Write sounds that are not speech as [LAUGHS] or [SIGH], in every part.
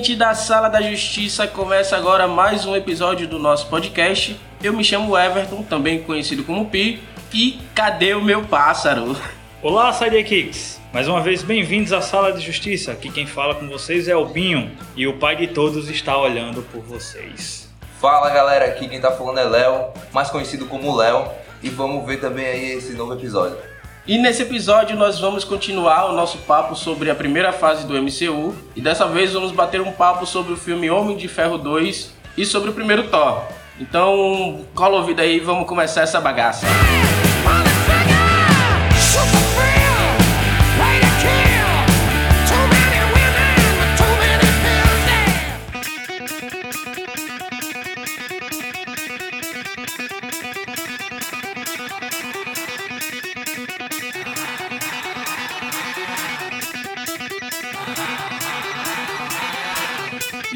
Diretamente da Sala da Justiça começa agora mais um episódio do nosso podcast. Eu me chamo Everton, também conhecido como Pi, e cadê o meu pássaro? Olá, Sidekicks! Mais uma vez, bem-vindos à Sala de Justiça. Aqui quem fala com vocês é o Binho e o pai de todos está olhando por vocês. Fala galera, aqui quem tá falando é Léo, mais conhecido como Léo, e vamos ver também aí esse novo episódio. E nesse episódio nós vamos continuar o nosso papo sobre a primeira fase do MCU e dessa vez vamos bater um papo sobre o filme Homem de Ferro 2 e sobre o primeiro Thor. Então, cola o ouvido aí vamos começar essa bagaça.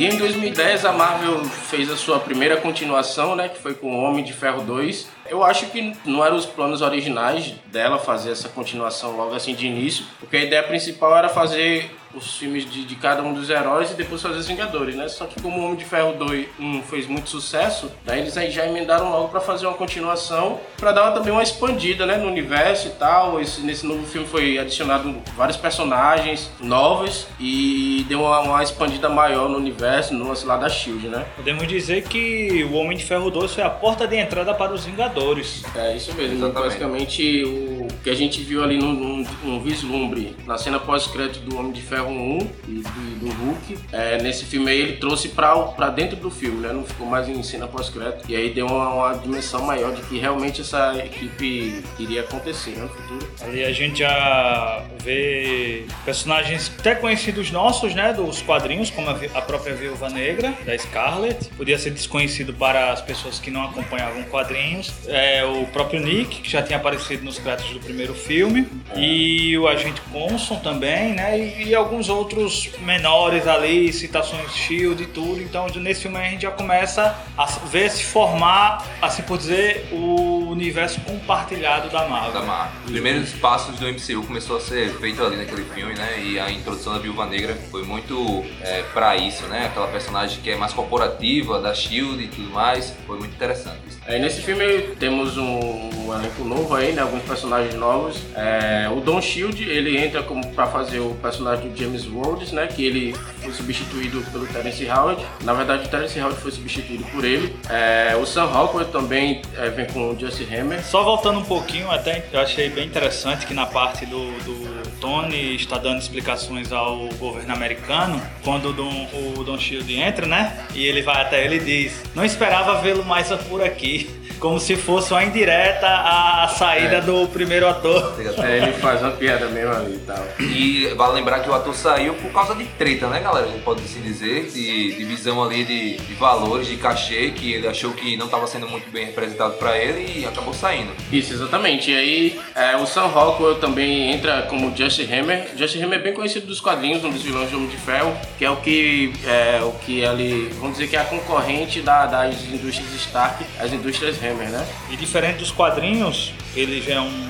E em 2010 a Marvel fez a sua primeira continuação, né, que foi com Homem de Ferro 2. Eu acho que não eram os planos originais dela fazer essa continuação logo assim de início, porque a ideia principal era fazer os filmes de, de cada um dos heróis e depois fazer os Vingadores, né? Só que como o Homem de Ferro 2 um, fez muito sucesso, daí eles aí já emendaram logo para fazer uma continuação, para dar também uma expandida, né, no universo e tal. Esse, nesse novo filme foi adicionado vários personagens novos e deu uma, uma expandida maior no universo, no lance lá da Shield, né? Podemos dizer que o Homem de Ferro 2 foi a porta de entrada para os Vingadores. É isso mesmo, Exatamente. basicamente o que a gente viu ali num, num- num vislumbre na cena pós-crédito do Homem de Ferro 1 e do, do Hulk, é, nesse filme aí ele trouxe pra, dentro do filme, né? Não ficou mais em cena pós-crédito. E aí deu uma, uma dimensão maior de que realmente essa equipe iria acontecer né, no futuro. Ali a gente já vê personagens até conhecidos nossos, né, dos quadrinhos, como a, a própria Viúva Negra, da Scarlet. Podia ser desconhecido para as pessoas que não acompanhavam quadrinhos. É, o próprio Nick, que já tinha aparecido nos créditos do primeiro filme. E o Agente Coulson também, né, e, e alguns outros menores ali, citações SHIELD e tudo. Então nesse filme a gente já começa a ver se formar, assim por dizer, o universo compartilhado da Marvel. Da Marvel. Os primeiros passos do MCU começou a ser feito ali naquele filme, né? E a introdução da Viúva Negra foi muito é, para isso, né? Aquela personagem que é mais corporativa, da Shield e tudo mais. Foi muito interessante. Aí nesse filme temos um, um elenco novo aí, né? Alguns personagens novos. É, o Don Shield, ele entra como para fazer o personagem do James Rhodes, né? Que ele foi substituído pelo Terence Howard. Na verdade, o Terence Howard foi substituído por ele. É, o Sam Rockwell também é, vem com o Justin Hammer. Só voltando um pouquinho, até eu achei bem interessante que na parte do, do Tony está dando explicações ao governo americano, quando o Don, o Don Shield entra, né? E ele vai até ele e diz: Não esperava vê-lo mais por aqui. Como se fosse uma indireta à saída É. do primeiro ator. É, ele faz uma piada mesmo ali e tal. E vale lembrar que o ator saiu por causa de treta, né, galera? A gente pode assim dizer, de divisão ali de, de valores, de cachê, que ele achou que não estava sendo muito bem representado para ele e acabou saindo. Isso, exatamente. E aí é, o Sam Rockwell também entra como Justin Hammer. Justin Hammer é bem conhecido dos quadrinhos, um dos vilões do Homem de Ferro, que é o que é o que ali, vamos dizer que é a concorrente da- das indústrias Stark, as indústrias Hammer, né? E diferente dos quadrinhos, ele já é um,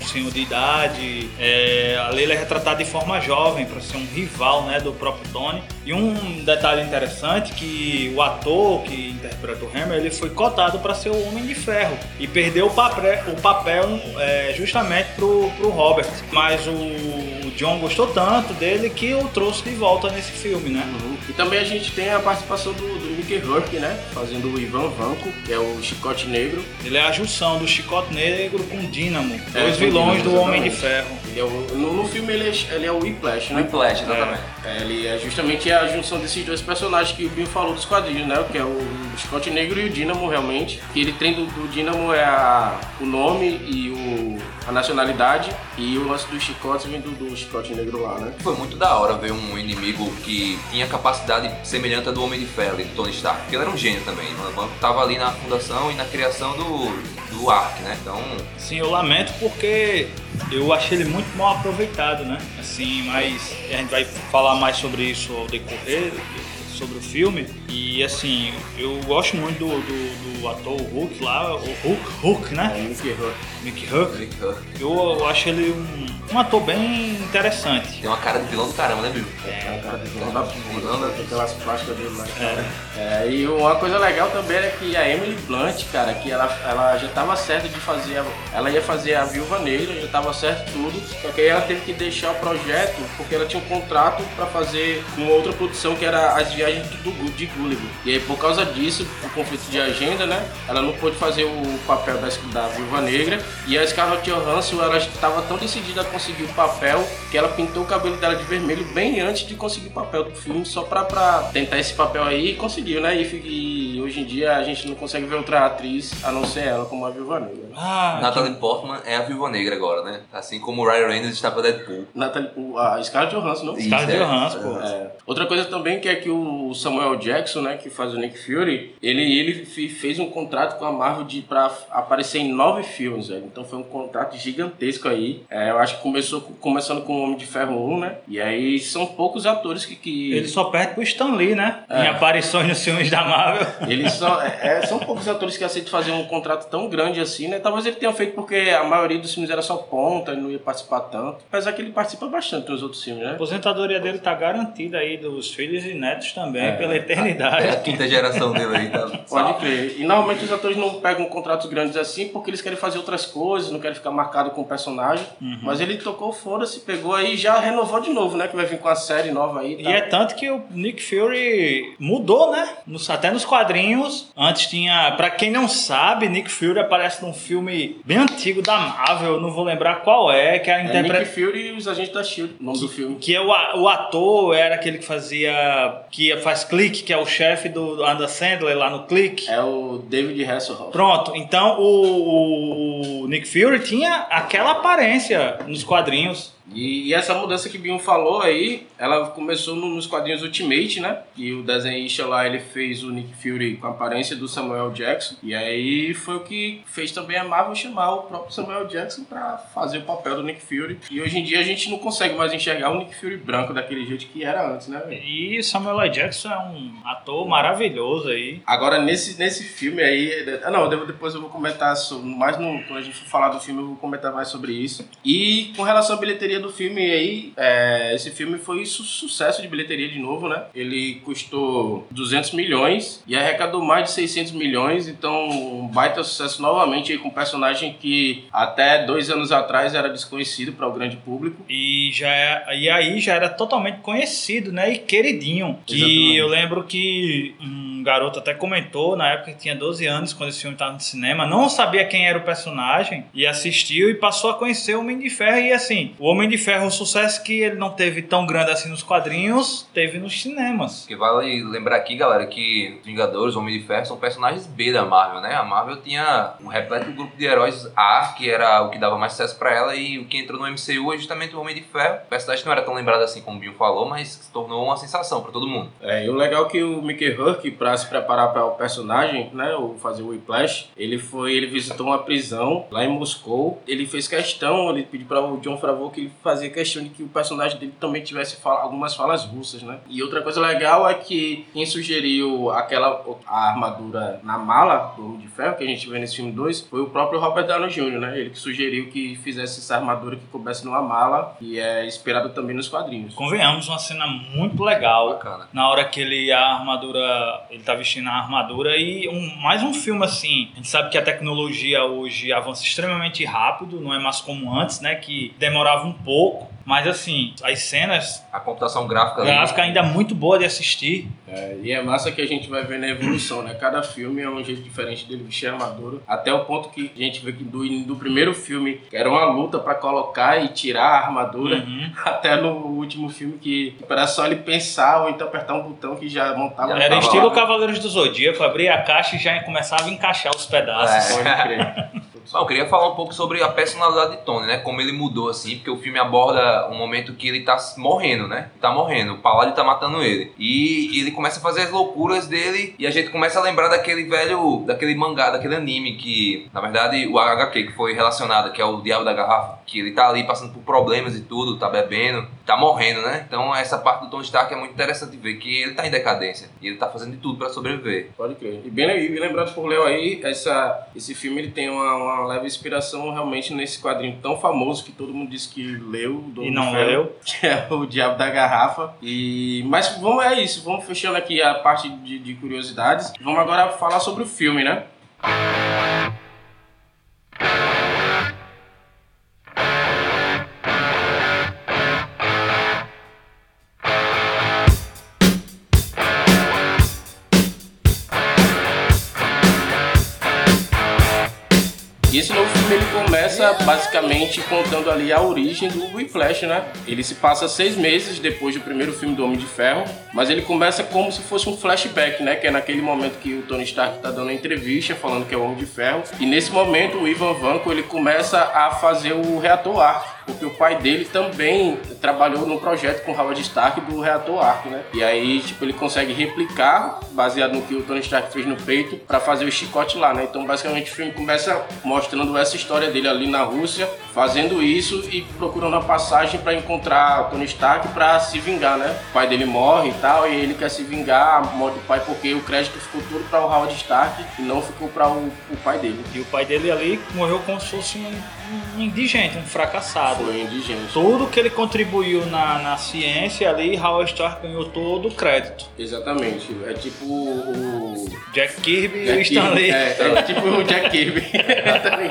um senhor de idade. É, ali ele é retratado de forma jovem para ser um rival né, do próprio Tony. E um detalhe interessante que o ator que interpreta o Hammer ele foi cotado para ser o Homem de Ferro e perdeu o papel, o papel é, justamente pro, pro Robert. Mas o John gostou tanto dele que o trouxe de volta nesse filme, né? Uhum. E também a gente tem a participação do, do Nick Mickey Rourke, né? Fazendo o Ivan Vanko, que é o Chicote Negro. Ele é a junção do Chicote Negro com Dínamo, É, dois vilões Dínamo, do Homem de. Ferro. Ele é o- no, no filme ele é, ele é o Whiplash, né? Whiplash, exatamente. É, ele é justamente a junção desses dois personagens que o Binho falou dos quadrinhos, né? Que é o Scott Negro e o Dínamo, realmente. Que ele tem do, do Dínamo é a, o nome e o, a nacionalidade. E o lance dos chicotes vem do, do Scott Negro lá, né? Foi muito da hora ver um inimigo que tinha capacidade semelhante à do Homem de Ferro, ali, do Tony Stark. Porque ele era um gênio também. Ele tava ali na fundação e na criação do, do Ark, né? Então, Sim, eu lamento porque eu achei ele muito mal aproveitado, né? Assim, mas a gente vai falar mais sobre isso ao decorrer, sobre o filme. E assim, eu gosto muito do, do, do ator Hulk lá, o Hulk, Hulk, É né? o Mickey Rourke. Mickey Hulk. Huck Eu, eu acho ele um, um ator bem interessante. tem uma cara de vilão do caramba, né, Bill? É, o cara do vilão da Vilão da- Tem aquelas plásticas dele lá. É, e uma coisa legal também é que a Emily Blunt, cara, que ela, ela já tava certa de fazer, a- ela ia fazer a Viúva Negra, já tava certo tudo, só que aí ela teve que deixar o projeto porque ela tinha um contrato pra fazer uma outra produção que era as viagens do, de Gulliver. E aí por causa disso, o conflito de agenda, né, ela não pôde fazer o papel da, da Viúva Negra e a Scarlett Johansson, ela estava tão decidida a conseguir o papel que ela pintou o cabelo dela de vermelho bem antes de conseguir o papel do filme, só pra, pra tentar esse papel aí e conseguiu, né? E, e hoje em dia a gente não consegue ver outra atriz a não ser ela como a Viúva Negra. Ah, Natalie Portman é a Viúva Negra agora, né? Assim como o Ryan Reynolds está pra Deadpool. Natalie, o- a Scarlett Johansson, não? Scarlett é. Johansson, pô. É. Outra coisa também que é que o Samuel Jackson, né, que faz o Nick Fury, ele, ele fez um contrato com a Marvel de para aparecer em nove filmes, velho. Então foi um contrato gigantesco aí. É, eu acho que começou com- começando com o Homem de Ferro 1, né? E aí são poucos atores que, que Ele só perde pro Stan Lee, né? É. Em aparições nos filmes da Marvel. Eles são, é, é, são poucos atores que aceitam fazer um contrato tão grande assim, né? Talvez ele tenha feito porque a maioria dos filmes era só ponta, ele não ia participar tanto. Apesar que ele participa bastante nos outros filmes, A né? aposentadoria dele tá garantida aí dos filhos e netos também, É. pela É a eternidade. quinta geração dele aí, tá? Pode crer. E normalmente os atores não pegam contratos grandes assim porque eles querem fazer outras coisas, não querem ficar marcado com o personagem. Mas ele tocou foda-se, pegou aí e já renovou de novo, né? Que vai vir com a série nova aí. E Tá? é tanto que o Nick Fury mudou, né? Até nos quadrinhos. Antes tinha. Pra quem não sabe, Nick Fury aparece num filme bem antigo da Marvel, não vou lembrar qual é, que é a É interpreta. Nick Fury e os agentes da SHIELD, o nome do filme. Que é o, o ator era aquele que fazia. que faz clique, que é o chefe do do Adam Sandler lá no clique. É o David Hasselhoff. Pronto, então o, o Nick Fury tinha aquela aparência nos quadrinhos. E, e essa mudança que o Binho falou aí, ela começou no- nos quadrinhos Ultimate, né? E o desenhista lá, ele fez o Nick Fury com a aparência do Samuel Jackson. E aí foi o que fez também a Marvel chamar o próprio Samuel Jackson pra fazer o papel do Nick Fury. E hoje em dia a gente não consegue mais enxergar o Nick Fury branco daquele jeito que era antes, né? E Samuel L. Jackson é um ator maravilhoso aí. Agora, nesse, nesse filme aí. Ah, não, depois eu vou comentar sobre, mais no, quando a gente for falar do filme, eu vou comentar mais sobre isso. E com relação à bilheteria do filme aí, é, esse filme foi su- sucesso de bilheteria de novo, né? Ele custou 200 milhões e arrecadou mais de 600 milhões, então um baita sucesso novamente aí com um personagem que até dois anos atrás era desconhecido para o grande público. E, já é- e aí já era totalmente conhecido, né? E queridinho. Que Exatamente. eu lembro que um garoto até comentou na época que tinha 12 anos, quando esse filme estava no cinema, não sabia quem era o personagem e assistiu e passou a conhecer o Homem de Ferro. E assim, o Homem de Ferro, o sucesso que ele não teve tão grande assim nos quadrinhos, teve nos cinemas. Porque vale lembrar aqui, galera, que os Vingadores, Homem de Ferro, são personagens B da Marvel, né? A Marvel tinha um repleto grupo de heróis A, que era o que dava mais sucesso pra ela, e o que entrou no MCU é justamente o Homem de Ferro. O personagem não era tão lembrado assim como o Bill falou, mas se tornou uma sensação pra todo mundo. É, e o legal é que o Mickey Rourke, pra se preparar para o personagem, né, o fazer o Whiplash, ele foi, ele visitou uma prisão lá em Moscou. Ele fez questão, ele pediu para o John Favreau que ele fazia questão de que o personagem dele também tivesse fala- algumas falas russas, né? E outra coisa legal é que quem sugeriu aquela a armadura na mala do Homem de Ferro que a gente vê nesse filme 2 foi o próprio Robert Downey Jr., né? Ele que sugeriu que fizesse essa armadura que coubesse numa mala e é inspirado também nos quadrinhos. Convenhamos, uma cena muito legal. Bacana. na hora que ele a armadura ele tá vestindo a armadura e um, mais um filme assim. A gente sabe que a tecnologia hoje avança extremamente rápido não é mais como antes né que demorava um pouco, mas assim, as cenas A computação gráfica ali. gráfica ainda é muito boa de assistir. É, e é massa que a gente vai vendo a evolução, né? Cada filme é um jeito diferente dele vestir a armadura. Até o ponto que a gente vê que do, do primeiro filme, que era uma luta pra colocar e tirar a armadura, Uhum. [LAUGHS] até no último filme que era só ele pensar ou então apertar um botão que já montava. Já Era estilo lá. Cavaleiros do Zodíaco, abria a caixa e já começava a encaixar os pedaços. É. Pode crer. [LAUGHS] Bom, eu queria falar um pouco sobre a personalidade de Tony, né? Como ele mudou, assim, porque o filme aborda um momento que ele tá morrendo, né? Tá morrendo, o Paládio tá matando ele. E ele começa a fazer as loucuras dele e a gente começa a lembrar daquele velho, daquele mangá, daquele anime que, na verdade, o HQ que foi relacionado, que é o Diabo da Garrafa, que ele tá ali passando por problemas e tudo, tá bebendo, tá morrendo, né? Então essa parte do Tony Stark é muito interessante ver que ele tá em decadência e ele tá fazendo de tudo pra sobreviver. Pode crer. E bem, bem lembrado por Léo aí, essa, esse filme ele tem uma, uma leve inspiração realmente nesse quadrinho tão famoso que todo mundo disse que leu. do E não leu. [LAUGHS] Que é o Diabo da Garrafa. E, mas vamos, é isso, vamos fechando aqui a parte de, de curiosidades. Vamos agora falar sobre o filme, né? E começa basicamente contando ali a origem do Whiplash, né? Ele se passa seis meses depois do primeiro filme do Homem de Ferro, mas ele começa como se fosse um flashback, né? Que é naquele momento que o Tony Stark tá dando a entrevista falando que é o Homem de Ferro. E nesse momento o Ivan Vanko ele começa a fazer o reator Ark. Porque o pai dele também trabalhou no projeto com Howard Stark do reator Ark, né? E aí, tipo, ele consegue replicar, baseado no que o Tony Stark fez no peito, pra fazer o chicote lá, né? Então, basicamente, o filme começa mostrando essa história dele ali na Rússia, fazendo isso e procurando a passagem pra encontrar Tony Stark pra se vingar, né? O pai dele morre e tal, e ele quer se vingar, a morte do pai, porque o crédito ficou todo pra o Howard Stark e não ficou pra o, o pai dele. E o pai dele ali morreu como se fosse um, um indigente, um fracassado. Foi indigente. Tudo que ele contribuiu na, na ciência ali, Howard Stark ganhou todo o crédito. Exatamente. É tipo o. Jack Kirby e o Jack Stan Kirby. Lee. É, é [LAUGHS] tipo o Jack Kirby.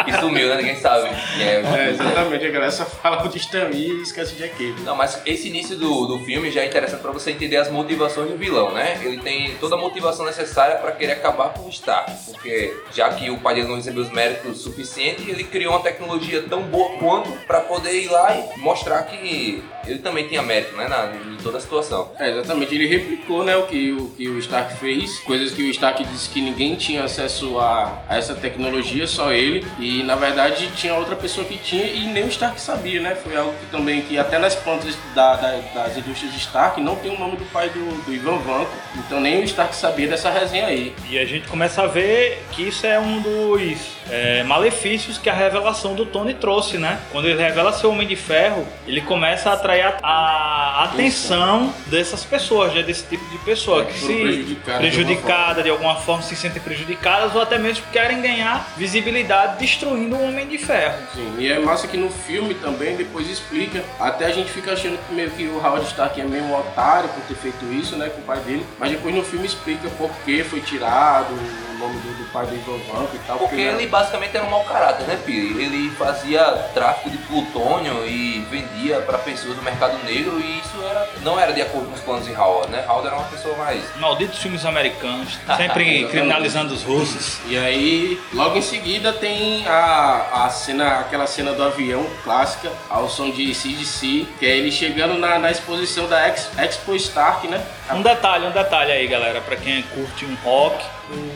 E sumiu, né? Ninguém sabe. É, É, exatamente, a galera só fala de Stan Lee e esquece de Jack Kirby. Não, mas esse início do, do filme já é interessante pra você entender as motivações do vilão, né? Ele tem toda a motivação necessária pra querer acabar com o Stark, porque já que o pai dele não recebeu os méritos suficientes, ele criou uma tecnologia tão boa quanto pra poder ir lá e mostrar que ele também tinha mérito, né? Na, em toda a situação. É, exatamente, ele replicou né, o, que, o que o Stark fez, coisas que o Stark disse que ninguém tinha acesso a, a essa tecnologia, só ele, e na verdade tinha outra pessoa que tinha e nem o Stark sabia, né? Foi algo que também, que até nas plantas da, da- das indústrias Stark não tem o nome do pai do, do Ivan Vanko, então nem o Stark sabia dessa resenha aí. E a gente começa a ver que isso é um dos é, malefícios que a revelação do Tony trouxe, né? Quando ele revela ser Homem de Ferro, ele começa a atrair a, a atenção dessas pessoas, né? desse tipo de pessoa que Foram se prejudicadas de prejudicada de alguma forma, se sentem prejudicadas ou até mesmo querem ganhar visibilidade destruindo o Homem de Ferro. Sim, e é massa que no filme também depois explica. Até a gente fica achando que meio que o Howard Stark é meio um otário por ter feito isso, né, com o pai dele. Mas depois no filme explica por que foi tirado o nome do, do pai do Ivan Vanko e tal. Porque né, ele basicamente era um mau caráter, né, Piri? Ele fazia tráfico de plutônio e vendia pra pessoas do mercado negro e isso era, não era de acordo com os planos de Howard, né? Howard era uma pessoa mais Malditos filmes americanos, sempre [LAUGHS] criminalizando os russos. E aí, logo em seguida tem a, a cena, aquela cena do avião clássica, ao som de CDC, que é ele chegando na, na exposição da Ex, Expo Stark, né? Um detalhe, um detalhe aí, galera, pra quem curte um rock,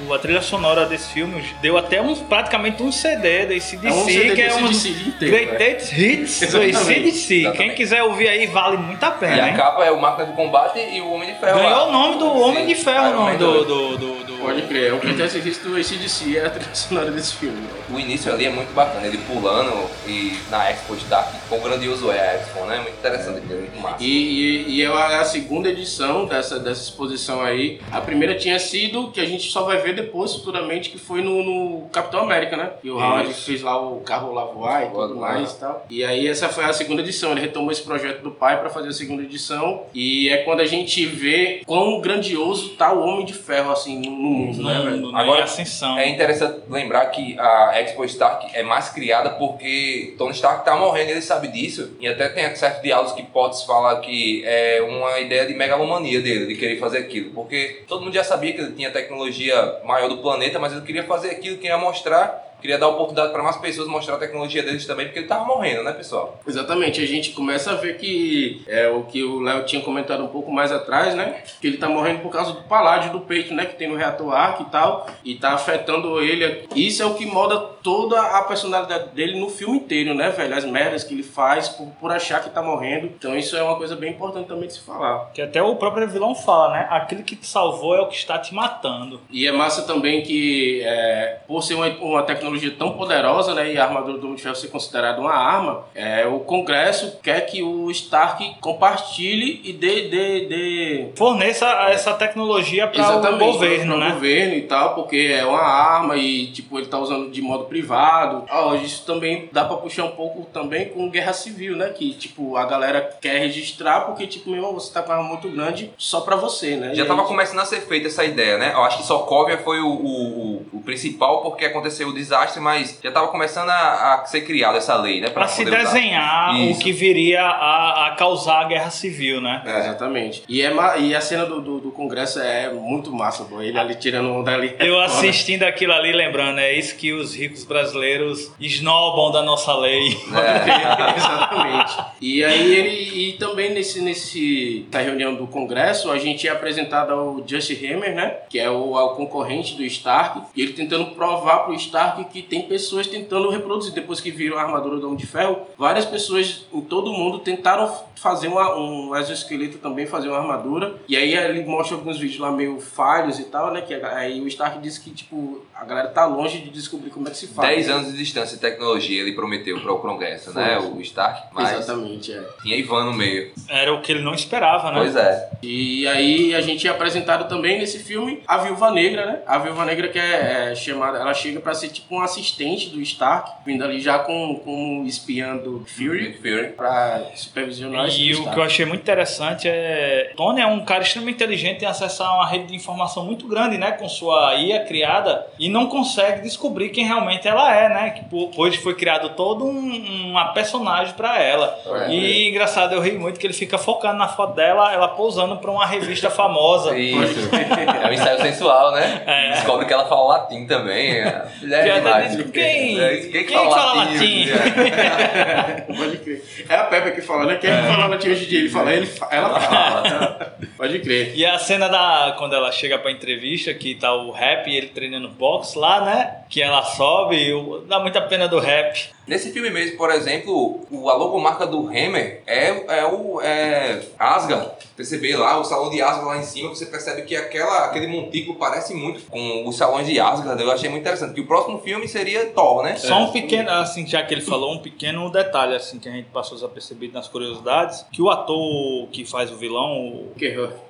o- a trilha sonora desse filme deu até um, praticamente um CD da ACDC, É um CD que é um greatest hits do Exatamente, ACDC. Quem quiser ouvir aí, vale muito a E pena, a hein? capa é o Máquina de Combate e o Homem de Ferro. Ganhou lá. o nome do Homem de Ferro, o nome do... 2. do, do, do- Pode crer, é o Greatest Hits do ACDC, é a trilha sonora desse filme. O início ali é muito bacana, ele pulando e na Expo Stark, quão grandioso é a Expo, né? Muito interessante, é muito massa. E, e, e é a segunda edição dessa, dessa exposição aí. A primeira tinha sido, que a gente só vai ver depois, futuramente, que foi no, no Capitão América, né? E o Howard fez lá o carro lá voar e tudo mais e tal. E aí essa foi a segunda edição. Ele retomou esse projeto do pai pra fazer a segunda edição. E é quando a gente vê quão grandioso tá o Homem de Ferro, assim, no, no mundo, né, velho? Agora, E ascensão. É interessante lembrar que a Expo Stark é mais criada porque Tony Stark tá morrendo, ele sabe disso. E até tem certos diálogos que pode se falar que é uma ideia de megalomania dele, de querer fazer aquilo. Porque todo mundo já sabia que ele tinha tecnologia maior do planeta, mas ele queria fazer aquilo, queria mostrar, queria dar oportunidade para mais pessoas mostrar a tecnologia deles também, porque ele tava morrendo, né, pessoal? Exatamente, a gente começa a ver que é o que o Léo tinha comentado um pouco mais atrás, né? Que ele tá morrendo por causa do paládio do peito, né? Que tem no reator arco e tal, e tá afetando ele. Isso é o que molda toda a personalidade dele no filme inteiro, né, velho? As merdas que ele faz por, por achar que tá morrendo. Então isso é uma coisa bem importante também de se falar. Que até o próprio vilão fala, né? Aquele que te salvou é o que está te matando. E é massa também que, é, por ser uma, uma tecnologia tão poderosa, né, e a armadura do Homem de Ferro ser considerada uma arma, é, o Congresso quer que o Stark compartilhe e dê, dê, dê Forneça essa tecnologia para o governo, né? governo e tal, porque é uma arma e tipo ele tá usando de modo privado. Ah, isso também dá pra puxar um pouco também com guerra civil, né? Que tipo a galera quer registrar porque tipo meu você tá com uma arma muito grande só pra você, né? Já E tava aí, começando a ser feita essa ideia, né? Eu acho que Sokovia foi o, o, o- o principal porque aconteceu o desastre, mas já tava começando a, a ser criada essa lei, né? Para se poder usar. desenhar Isso. o que viria a, a causar a guerra civil, né? É, exatamente. E, é e a cena do, do, do Congresso é muito massa, pô. Ele ali tirando onda ali. [LAUGHS] é Eu foda. assistindo aquilo ali, lembrando, é isso que os ricos brasileiros esnobam da nossa lei. É. [LAUGHS] Exatamente. E aí ele e também nesse nesse na reunião do Congresso a gente é apresentado ao Just Hammer, né? Que é o, ao concorrente do Stark e ele tentando provar pro Stark que tem pessoas tentando reproduzir depois que viram a armadura do Homem de Ferro. Várias pessoas em todo o mundo tentaram fazer uma, um exoesqueleto também fazer uma armadura e aí ele mostra alguns vídeos lá meio falhos e tal, né? Que aí o Stark disse que tipo a galera tá longe de descobrir como é que se faz. 10 anos de distância de tecnologia ele prometeu para o Congresso, Foi. né? O Stark, mas Exatamente, é. tinha Ivan no meio. Era o que ele não esperava, né? Pois é. E aí a gente é apresentado também nesse filme a Viúva Negra, né? A Viúva Negra que é, é chamada, ela chega pra ser tipo um assistente do Stark, vindo ali já com, com um espiã do Fury Nick Fury. pra supervisionar E o que eu achei muito interessante é. Tony é um cara extremamente inteligente em acessar uma rede de informação muito grande, né? Com sua IA criada e não consegue descobrir quem realmente ela é, né? Que po- pois foi criado todo um- uma personagem pra ela. É. e engraçado, eu ri muito que ele fica focando na foto dela, ela pousando pra uma revista famosa. Isso. É um ensaio sensual, né? É. Descobre que ela fala latim também. É, Quem, É, quem, que quem fala latim? É. [LAUGHS] Pode crer. É a Pepe que fala, né? Quem é. fala latim hoje em dia? Ele fala, ele fa- ela fala. Pode crer. E a cena da quando ela chega pra entrevista, que tá o rap e ele treinando boxe lá, né? Que ela sobe, e dá muita pena do rap. Nesse filme mesmo, por exemplo, o, a logomarca do Hammer é, é o é, Asgard. Perceber lá, o salão de Asgard lá em cima, você percebe que aquela, aquele montículo parece muito com os salões de Asgard. Eu achei muito interessante. Que o próximo filme seria Thor, né? Só um pequeno, assim, já que ele falou, um pequeno detalhe, assim, que a gente passou desapercebido nas curiosidades, que o ator que faz o vilão, o.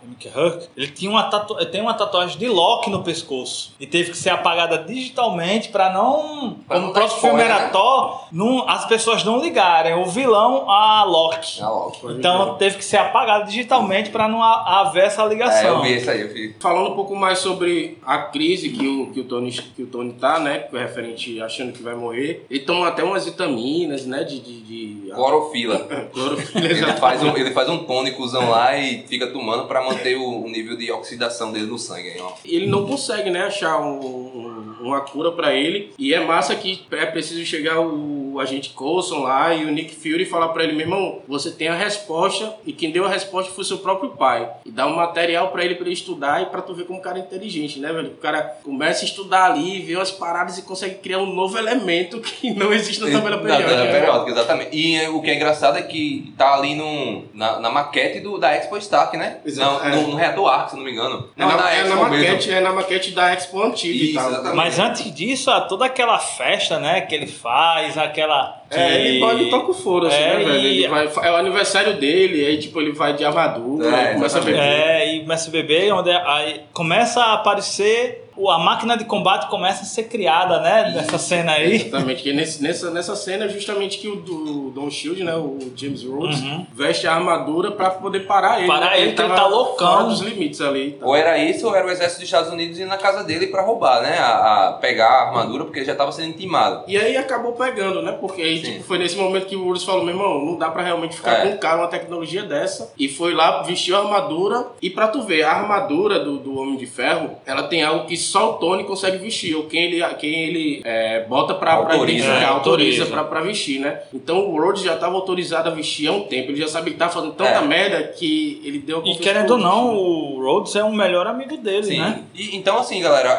Mickey Rourke, ele tinha uma tatu... tem uma tatuagem de Loki no pescoço e teve que ser apagada digitalmente pra não, Pra como não o próximo filme era né? Thor, não, as pessoas não ligarem o vilão a Loki. Ah, Loki. Então teve que ser apagado digitalmente pra não ha- haver essa É, eu ligação. vi isso aí, eu vi. Falando um pouco mais sobre a crise que o, que o, Tony, que o Tony tá, né? Que o referente achando que vai morrer. Ele toma até umas vitaminas, né? De. de, de Clorofila. [LAUGHS] clorofila, Ele faz, um, ele faz um tônicozão lá e fica tomando pra manter o, o nível de oxidação dele no sangue. Aí, ó. Ele não consegue, né? Achar um- um- uma cura pra ele. E é massa que é preciso chegar o, agente Coulson lá e o Nick Fury falar pra ele: meu irmão, você tem a resposta. E quem deu a resposta foi seu próprio pai. E dá um material pra ele pra ele estudar e pra tu ver como o cara é inteligente, né, velho? O cara começa a estudar ali, vê as paradas e consegue criar um novo elemento [LAUGHS] que não existe na tabela Na periódica. tabela né? periódica, exatamente. E é, o que é engraçado é que tá ali no, na, na maquete do, da Expo Stark, né? Exato, é. no, no reator Arc, se não me engano. É na, é na mesmo. maquete, é na maquete da Expo antiga e Isso, tal. exatamente. Mas antes disso, toda aquela festa, né, que ele faz, aquela. É, ele, que- pode- ele toca o foro, assim, É, né, velho? e- Ele vai, é o aniversário dele, aí, tipo, ele vai de armadura, É, começa a beber. É, e começa a beber, onde aí começa a aparecer a máquina de combate começa a ser criada, né? Nessa cena aí. Exatamente, que nesse, nessa, nessa cena é justamente que o do Don Shield, né, o James Rhodes, veste a armadura pra poder parar ele. Uhum. Parar né, ele, ele tava tá loucão. Fora dos limites ali. tá? Ou era isso, ou era o exército dos Estados Unidos indo na casa dele pra roubar, né? A, a pegar a armadura, porque ele já tava sendo intimado. E aí acabou pegando, né? Porque aí, tipo, foi nesse momento que o Rhodes falou, meu irmão, não dá pra realmente ficar É. com cara uma tecnologia dessa. E foi lá, vestiu a armadura. E pra tu ver, a armadura do, do Homem de Ferro, ela tem algo que só o Tony consegue vestir. Ou quem ele, quem ele é, bota pra, pra Autoriza. identificar, É, autoriza, autoriza. pra, pra vestir, né? Então o Rhodes já tava autorizado a vestir há um tempo. Ele já sabia que tava fazendo tanta É. merda que ele deu a E querendo ou não, o Rhodes é o melhor amigo dele, Sim. né? E, então, assim, galera,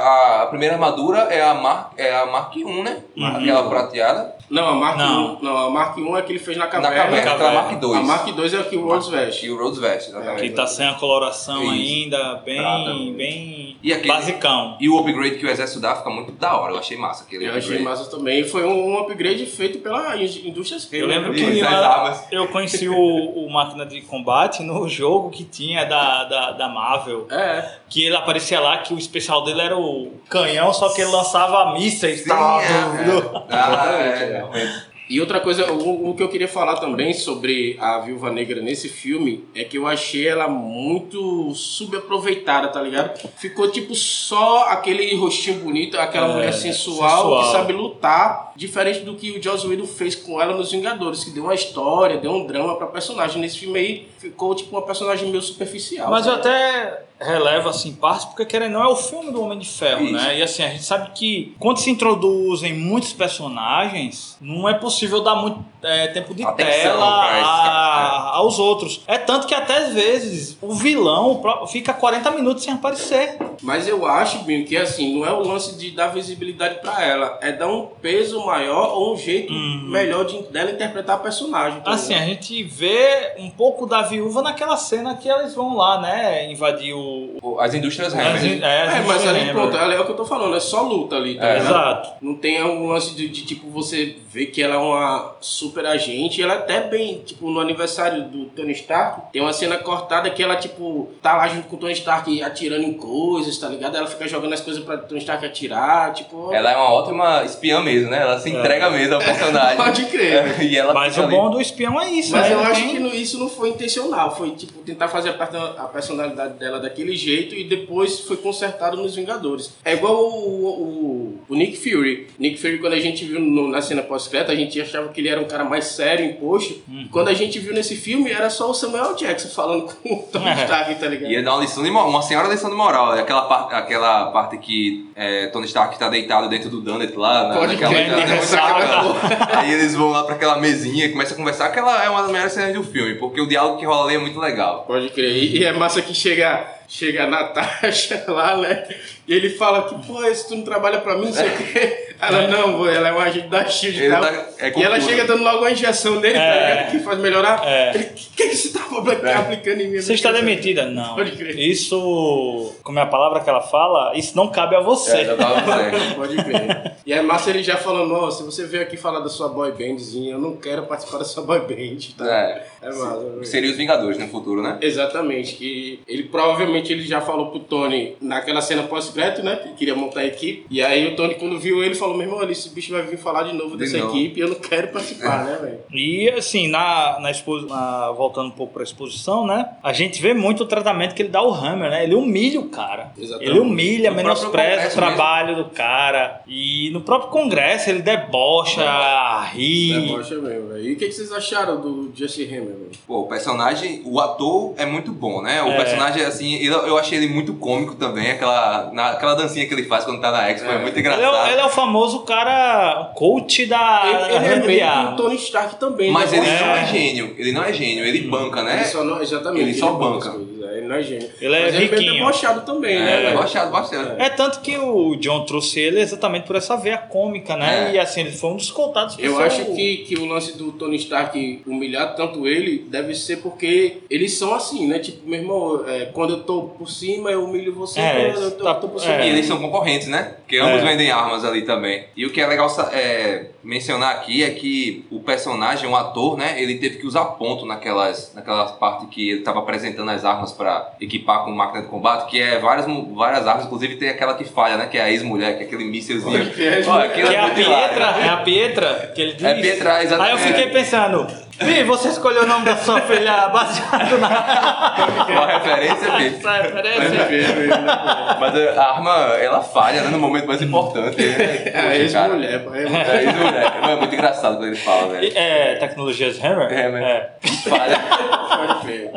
a, primeira armadura é a Mark, é a Mark 1, né? Aquela prateada. Não, a Mark Não. 1, não, a Mark 1 é que ele fez na Na caverna. caverna, aquela caverna. Mark 2. A Mark 2 é a que o Rhodes veste. E o Rhodes veste, exatamente. Que tá sem a coloração Isso. ainda, bem, Prata. bem E aquele- basicão. E o upgrade que o exército dá fica muito da hora, eu achei massa aquele Eu achei upgrade. massa também. Foi um, um upgrade feito pela in- indústria Eu lembro que Isso, lá- eu conheci o, o máquina de combate no jogo que tinha da, da, da Marvel. É. Que ele aparecia lá, que o especial dele era o canhão, só que ele lançava mísseis. Sim, tal, é, do- é. Ah, é. realmente. E outra coisa, o, o que eu queria falar também sobre a Viúva Negra nesse filme é que eu achei ela muito subaproveitada, tá ligado? Ficou tipo só aquele rostinho bonito, aquela É, mulher sensual, sensual. que sabe lutar, diferente do que o Joss Whedon fez com ela nos Vingadores, que deu uma história, deu um drama pra personagem. Nesse filme aí ficou tipo uma personagem meio superficial. Mas tá eu ligado? até relevo assim partes, porque querendo ou não é o filme do Homem de Ferro, Isso. né? E assim, a gente sabe que quando se introduzem muitos personagens, não é possível dar muito é, tempo de Atenção tela esse a- aos outros. É tanto que até às vezes o vilão fica 40 minutos sem aparecer. Mas eu acho, Binho, que assim, não é o lance de dar visibilidade pra ela, é dar um peso maior ou um jeito melhor de, dela interpretar a personagem. tá Uhum. Assim, ligado? a gente vê um pouco da viúva naquela cena que eles vão lá, né? Invadir o. As indústrias as- Hammer. é, as É, mas ali, pronto, ali é o que eu tô falando, é só luta ali, tá É, ligado? Exato. Não tem um lance de, de, tipo, você ver que ela é uma super agente, ela é até bem, tipo, no aniversário do Tony Stark, tem uma cena cortada que ela, tipo, tá lá junto com o Tony Stark atirando em coisas, tá ligado? Ela fica jogando as coisas pra Tony Stark atirar, tipo... Ela é uma ótima espiã mesmo, né? Ela se entrega mesmo ao personagem. [LAUGHS] Pode crer. É, e ela Mas o ali. bom do espião é isso, Mas né? eu acho tem- que isso não foi intencional, foi tipo tentar fazer a perso- a personalidade dela daquele jeito e depois foi consertado nos Vingadores. É igual o, o, o Nick Fury. Nick Fury, quando a gente viu no- na cena pós-crédita, a gente achava que ele era um cara mais sério, imposto. Uhum. Quando a gente viu nesse filme, era só o Samuel Jackson falando com o Tony É. Stark, tá ligado? Ia dar uma lição de uma senhora lição de moral. É Aquela parte, aquela parte que é, Tony Stark tá deitado dentro do Donut lá. Na, Pode naquela, crer, naquela- Aí eles vão lá pra aquela mesinha e começam a conversar. Aquela é uma das melhores cenas do filme, porque o diálogo que rola ali é muito legal. Pode crer. E, e é massa que chega, chega a Natasha [LAUGHS] lá, né? E ele fala que, pô, esse tu não trabalha pra mim, não sei o quê. Ela, não, vô, ela é um agente da SHIELD e tal. tá- é e ela chega dando logo uma injeção nele, tá É. ligado? Que faz melhorar. É. Ele, o que, que você tá aplicando em mim? Você está demitida? Não. Pode crer. Isso, como é a palavra que ela fala, isso não cabe a você. É, já tava certo. [LAUGHS] Pode crer. E é massa ele já falando, ó, se você veio aqui falar da sua boy bandzinha, eu não quero participar da sua boy band, tá? É. É massa. Que seria os Vingadores no futuro, né? Exatamente, que ele provavelmente ele já falou pro Tony naquela cena pós-crédito, né? Que queria montar a equipe. E aí o Tony, quando viu ele, falou: meu irmão, esse bicho vai vir falar de novo De dessa novo. equipe e eu não quero participar, né, velho? E assim, na, na, expo- na- voltando um pouco pra exposição, né? A gente vê muito o tratamento que ele dá ao Hammer, né? Ele humilha o cara. Exatamente. Ele humilha, No menospreza o trabalho do cara. E no próprio Congresso ele debocha, ri. Debocha mesmo, velho. E o que, que vocês acharam do Jesse Hammer, velho? Pô, o personagem, o ator é muito bom, né? O É. personagem, assim, ele- eu achei ele muito cômico também. Aquela, na, aquela dancinha que ele faz quando tá na Expo é, É. muito Ele engraçado. é, ele é o famoso cara, coach da, Ele, da ele é meio o Tony Stark também, Mas né? ele É. não é gênio. Ele não é gênio, ele banca, né? Ele só não, exatamente. Ele só banca banca. as coisas, é, Ele é. Ele é Mas ele é riquinho. debochado também, né, É, baixado bastante. É tanto que o John trouxe ele exatamente por essa veia cômica, né? É. E assim, ele foi um dos contatos Eu seu- acho que, que o lance do Tony Stark humilhar tanto ele deve ser porque eles são assim, né? Tipo, meu irmão, é, quando eu tô por cima, eu humilho você, É, quando eu tô, tá- tô por cima. é. E eles são concorrentes, né? Porque ambos É. vendem armas ali também. E o que é legal é, mencionar aqui é que o personagem, o ator, né, ele teve que usar ponto naquelas, naquelas partes que ele estava apresentando as armas para equipar com máquina de combate, que é várias, várias armas, inclusive tem aquela que falha, né, que é a ex-mulher, que é aquele mísselzinho. Olha, aquilo Que é a hilário. Pietra, é a Pietra que ele diz. É Pietra, Aí eu exatamente. fiquei pensando, Vi, você escolheu o nome da sua filha baseado na. Uma referência, Bi. Essa referência. Mas a arma, ela falha, né, no momento mais importante. Né? É a ex-mulher, cara. É ex-mulher. Não, É muito engraçado quando ele fala, velho. É, tecnologias Hammer? É, mas- É. Falha. Pode crer.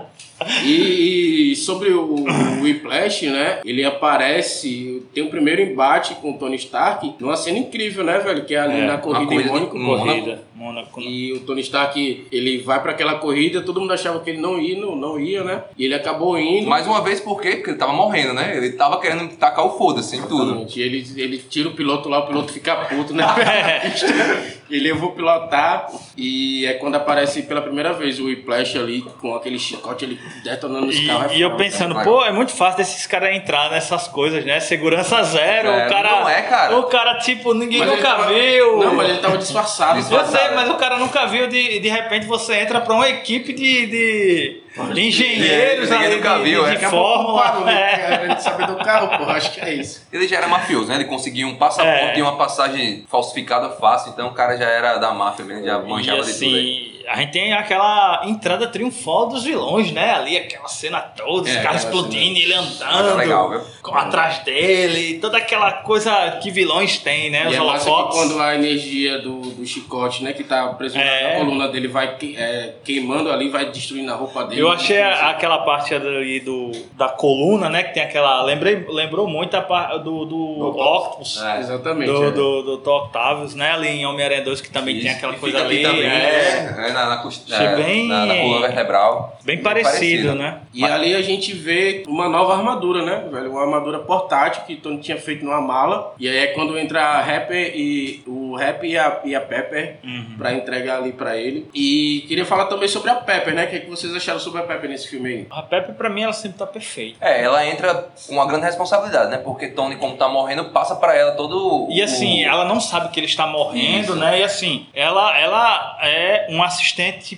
E, e sobre o, o Whiplash, né? Ele aparece, tem o primeiro embate com o Tony Stark numa cena incrível, né, velho? Que é ali É, na corrida corrida em Mônaco. Corrida. Mônaco. E o Tony Stark, ele vai pra aquela corrida, todo mundo achava que ele não ia, não, não ia, né? E ele acabou indo. Mais uma vez, por quê? Porque ele tava morrendo, né? Ele tava querendo tacar o foda-se em tudo. Exatamente. Ele, ele tira o piloto lá, o piloto fica puto, né? [LAUGHS] [LAUGHS] É. ele eu vou pilotar e é quando aparece pela primeira vez o Whiplash ali com aquele chicote ele detonando os E, carros. é e eu foda, pensando, cara. pô, é muito fácil desses caras entrar nessas coisas, né? Segurança zero, É, o cara. não é, cara. O cara, tipo, ninguém Mas ele nunca tava- viu. Não, mas ele tava disfarçado. Eu Disfarçado. sei, mas o cara nunca viu, de, de repente você entra pra uma equipe de, de, de engenheiros Ninguém ali, nunca de, viu, de, é. de a pouco fórmula. parou, é. Saber do carro, pô, acho que é isso. Ele já era mafioso, né? Ele conseguia um passaporte É. e uma passagem falsificada fácil, então o cara já era da máfia mesmo, já E manjava de tudo aí. Assim, a gente tem aquela entrada triunfal dos vilões, né? Ali, aquela cena toda, os É, caras aquela explodindo, ele Mas andando. é legal, atrás dele, toda aquela coisa que vilões têm, né? Os E é holofotes. quando a energia do, do chicote, né, que tá preso É. na coluna dele, vai que- é, queimando ali, vai destruindo a roupa dele. Eu achei a- aquela parte ali do, da coluna, né? Que tem aquela. Lembrei, lembrou muito a parte do, do Octopus. É. Exatamente. Do, é. do, do Octavius, né? Ali em Homem-Aranha 2, que também tem Isso. aquela E coisa ali. também, é, É, na, na, cost- é, bem- na, na coluna vertebral. Bem parecido, né? E ali a gente vê uma nova armadura, né, velho? Uma armadura portátil que Tony tinha feito numa mala. E aí é quando entra a Rapper e o Rap e a, e a Pepper Uhum. pra entregar ali pra ele. E queria falar também sobre a Pepper, né? O que, é que vocês acharam sobre a Pepper nesse filme aí? A Pepe, pra mim, ela sempre tá perfeita. É, ela entra com uma grande responsabilidade, né? Porque Tony, como tá morrendo, passa pra ela todo E assim, o... ela não sabe que ele está morrendo, Isso. né? E assim, ela, ela é uma assistente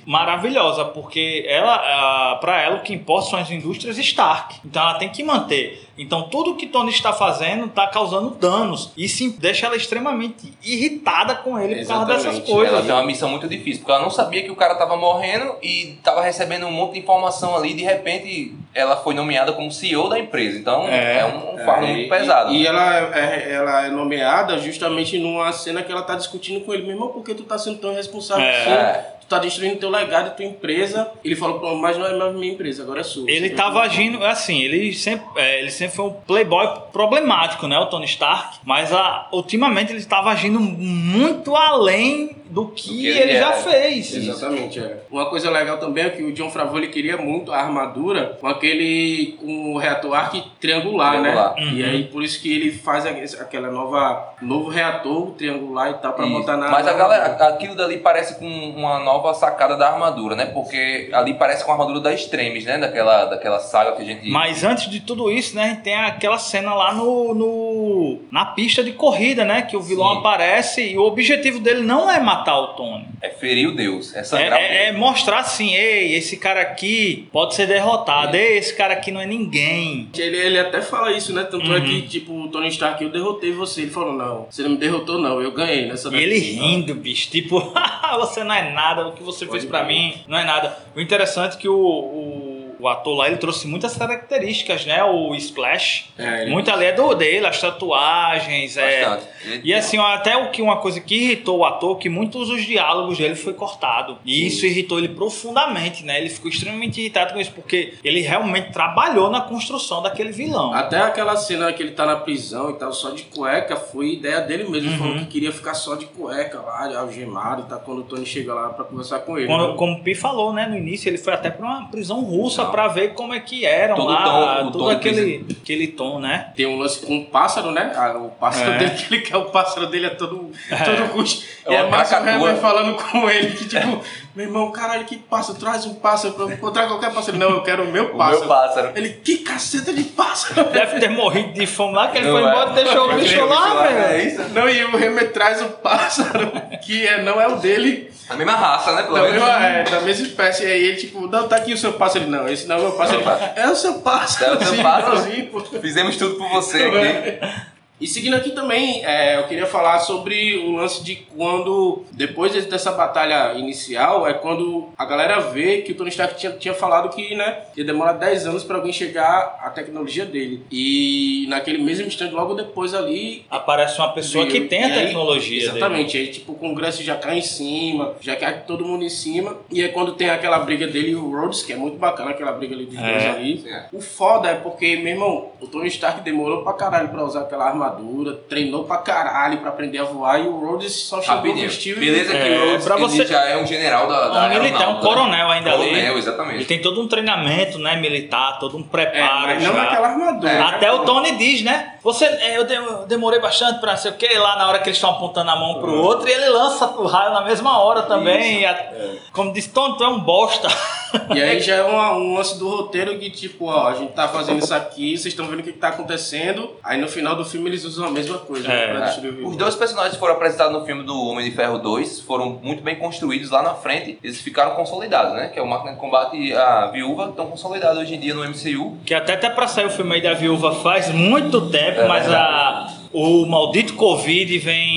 maravilhosa, porque ela, pra ela, o que importa são as indústrias Stark. Então ela tem que manter. Então tudo que Tony está fazendo está causando danos. E sim, deixa ela extremamente irritada com ele por causa dessas Exatamente. coisas. Ela tem uma missão muito difícil, porque ela não sabia que o cara tava morrendo e tava recebendo um monte de informação ali, e de repente ela foi nomeada como CEO da empresa. Então É, é, um fardo É, muito e- pesado. E, ela é, ela é nomeada justamente numa cena que ela tá discutindo com ele. Meu irmão, por que tu tá sendo tão responsável É. assim? É. Tu tá destruindo teu legado, tua empresa. Ele falou, "Pô, mas não é mais minha empresa, agora é sua. Ele Você tava tem- agindo, assim, ele sempre, é, ele sempre foi um playboy problemático, né, o Tony Stark, mas a, ultimamente ele estava agindo muito além do que, Do que ele, ele já fez. Exatamente, é. Uma coisa legal também é que o John Favreau ele queria muito a armadura com aquele com o reator arc triangular, Triangular. né? E aí por isso que ele faz aquela nova novo reator triangular e tal pra Isso. botar na Mas a galera, aquilo dali parece com uma nova sacada da armadura, né? Porque ali parece com a armadura da Extremes, né? Daquela, daquela saga que a gente. Mas antes de tudo isso, né, a gente tem aquela cena lá no, no na pista de corrida, né, que o vilão Sim. aparece e o objetivo dele não é matar o Tony. É ferir o Deus, é É, o é- é mostrar assim, ei, esse cara aqui pode ser derrotado, ei, esse cara aqui não é ninguém. Ele, ele até fala isso, né? Tanto é Uhum. que, tipo, o Tony Stark, eu derrotei você. Ele falou, não, você não me derrotou, não, eu ganhei nessa E ele daqui." rindo, bicho, tipo, [LAUGHS] você não é nada, o que você fez Pode pra crer. mim não é nada. O interessante é que o, o, o ator lá, ele trouxe muitas características, né? O Splash, É, muito ali é do dele, as tatuagens, é... Bastante. E assim, até o que uma coisa que irritou o ator, que muitos dos diálogos dele foi cortado. E isso irritou ele profundamente, né? Ele ficou extremamente irritado com isso, porque ele realmente trabalhou na construção daquele vilão. Até aquela cena que ele tá na prisão e tal, só de cueca, foi ideia dele mesmo. Ele Uhum. falou que queria ficar só de cueca lá, algemado tal, quando o Tony chega lá pra conversar com ele. Como, né? como o Pi falou, né, no início, ele foi até pra uma prisão russa Pra ver como é que eram Todo lá, tom, o todo tom aquele, aquele tom, né? Tem um lance com um pássaro, né? Ah, o pássaro É. dele, que ele quer o pássaro dele a todo, todo custo. É e é o. Hammer falando com ele, que tipo, [LAUGHS] meu irmão, caralho, que pássaro, traz um pássaro pra eu encontrar qualquer pássaro. Não, eu quero o meu [LAUGHS] O pássaro. meu pássaro. Ele, que caceta de pássaro. [LAUGHS] Deve ter morrido de fome lá, que ele Não foi é? embora e deixou o bicho lá, É velho. isso? Não, e o Remer traz o pássaro, [LAUGHS] que é, não é o dele, A mesma raça, né? Pelo da menos. mesma, é, da mesma espécie. E aí ele, tipo, não, tá aqui o seu pássaro. Ele, não, esse não é o meu pássaro. Ele, é o seu pássaro. É o seu pássaro. Fizemos tudo por você aqui. E seguindo aqui também, é, eu queria falar sobre o lance de quando, depois dessa batalha inicial, é quando a galera vê que o Tony Stark tinha, tinha falado que né, ia demorar 10 anos para alguém chegar à tecnologia dele. E naquele mesmo instante, logo depois ali. Aparece uma pessoa que veio- tem a e aí- tecnologia dele. Exatamente, aí tipo o Congresso já cai em cima, já cai todo mundo em cima. E é quando tem aquela briga dele e o Rhodes, que é muito bacana aquela briga ali dos É. dois ali. É. O foda é porque, meu irmão, o Tony Stark demorou pra caralho pra usar aquela armadura, treinou pra caralho pra aprender a voar e o Rhodes só chegou, vestiu Beleza que É, o Rhodes ele você- já é um general da, da Um militar, um né? coronel ainda ali. Coronel, Ele exatamente. tem todo um treinamento, né, militar, todo um É, preparo mas não já. naquela armadura. É. né? Até o Tony diz, né? Você, é, eu de- eu demorei bastante pra não sei o que, lá na hora que eles estão apontando a mão pro outro, e ele lança o raio na mesma hora também. a- Como disse, Tony, tu é um bosta. E aí já é uma- um lance do roteiro que, tipo, ó, a gente tá fazendo isso aqui, vocês estão vendo o que, que tá acontecendo. Aí no final do filme eles usam a mesma coisa É. pra destruir o vilão. Os dois personagens que foram apresentados no filme do Homem de Ferro 2 foram muito bem construídos lá na frente. Eles ficaram consolidados, né? Que é o Máquina de Combate e a Viúva estão consolidados hoje em dia no MCU. Que até até pra sair o filme aí da viúva faz muito tempo, É mas a, o maldito Covid vem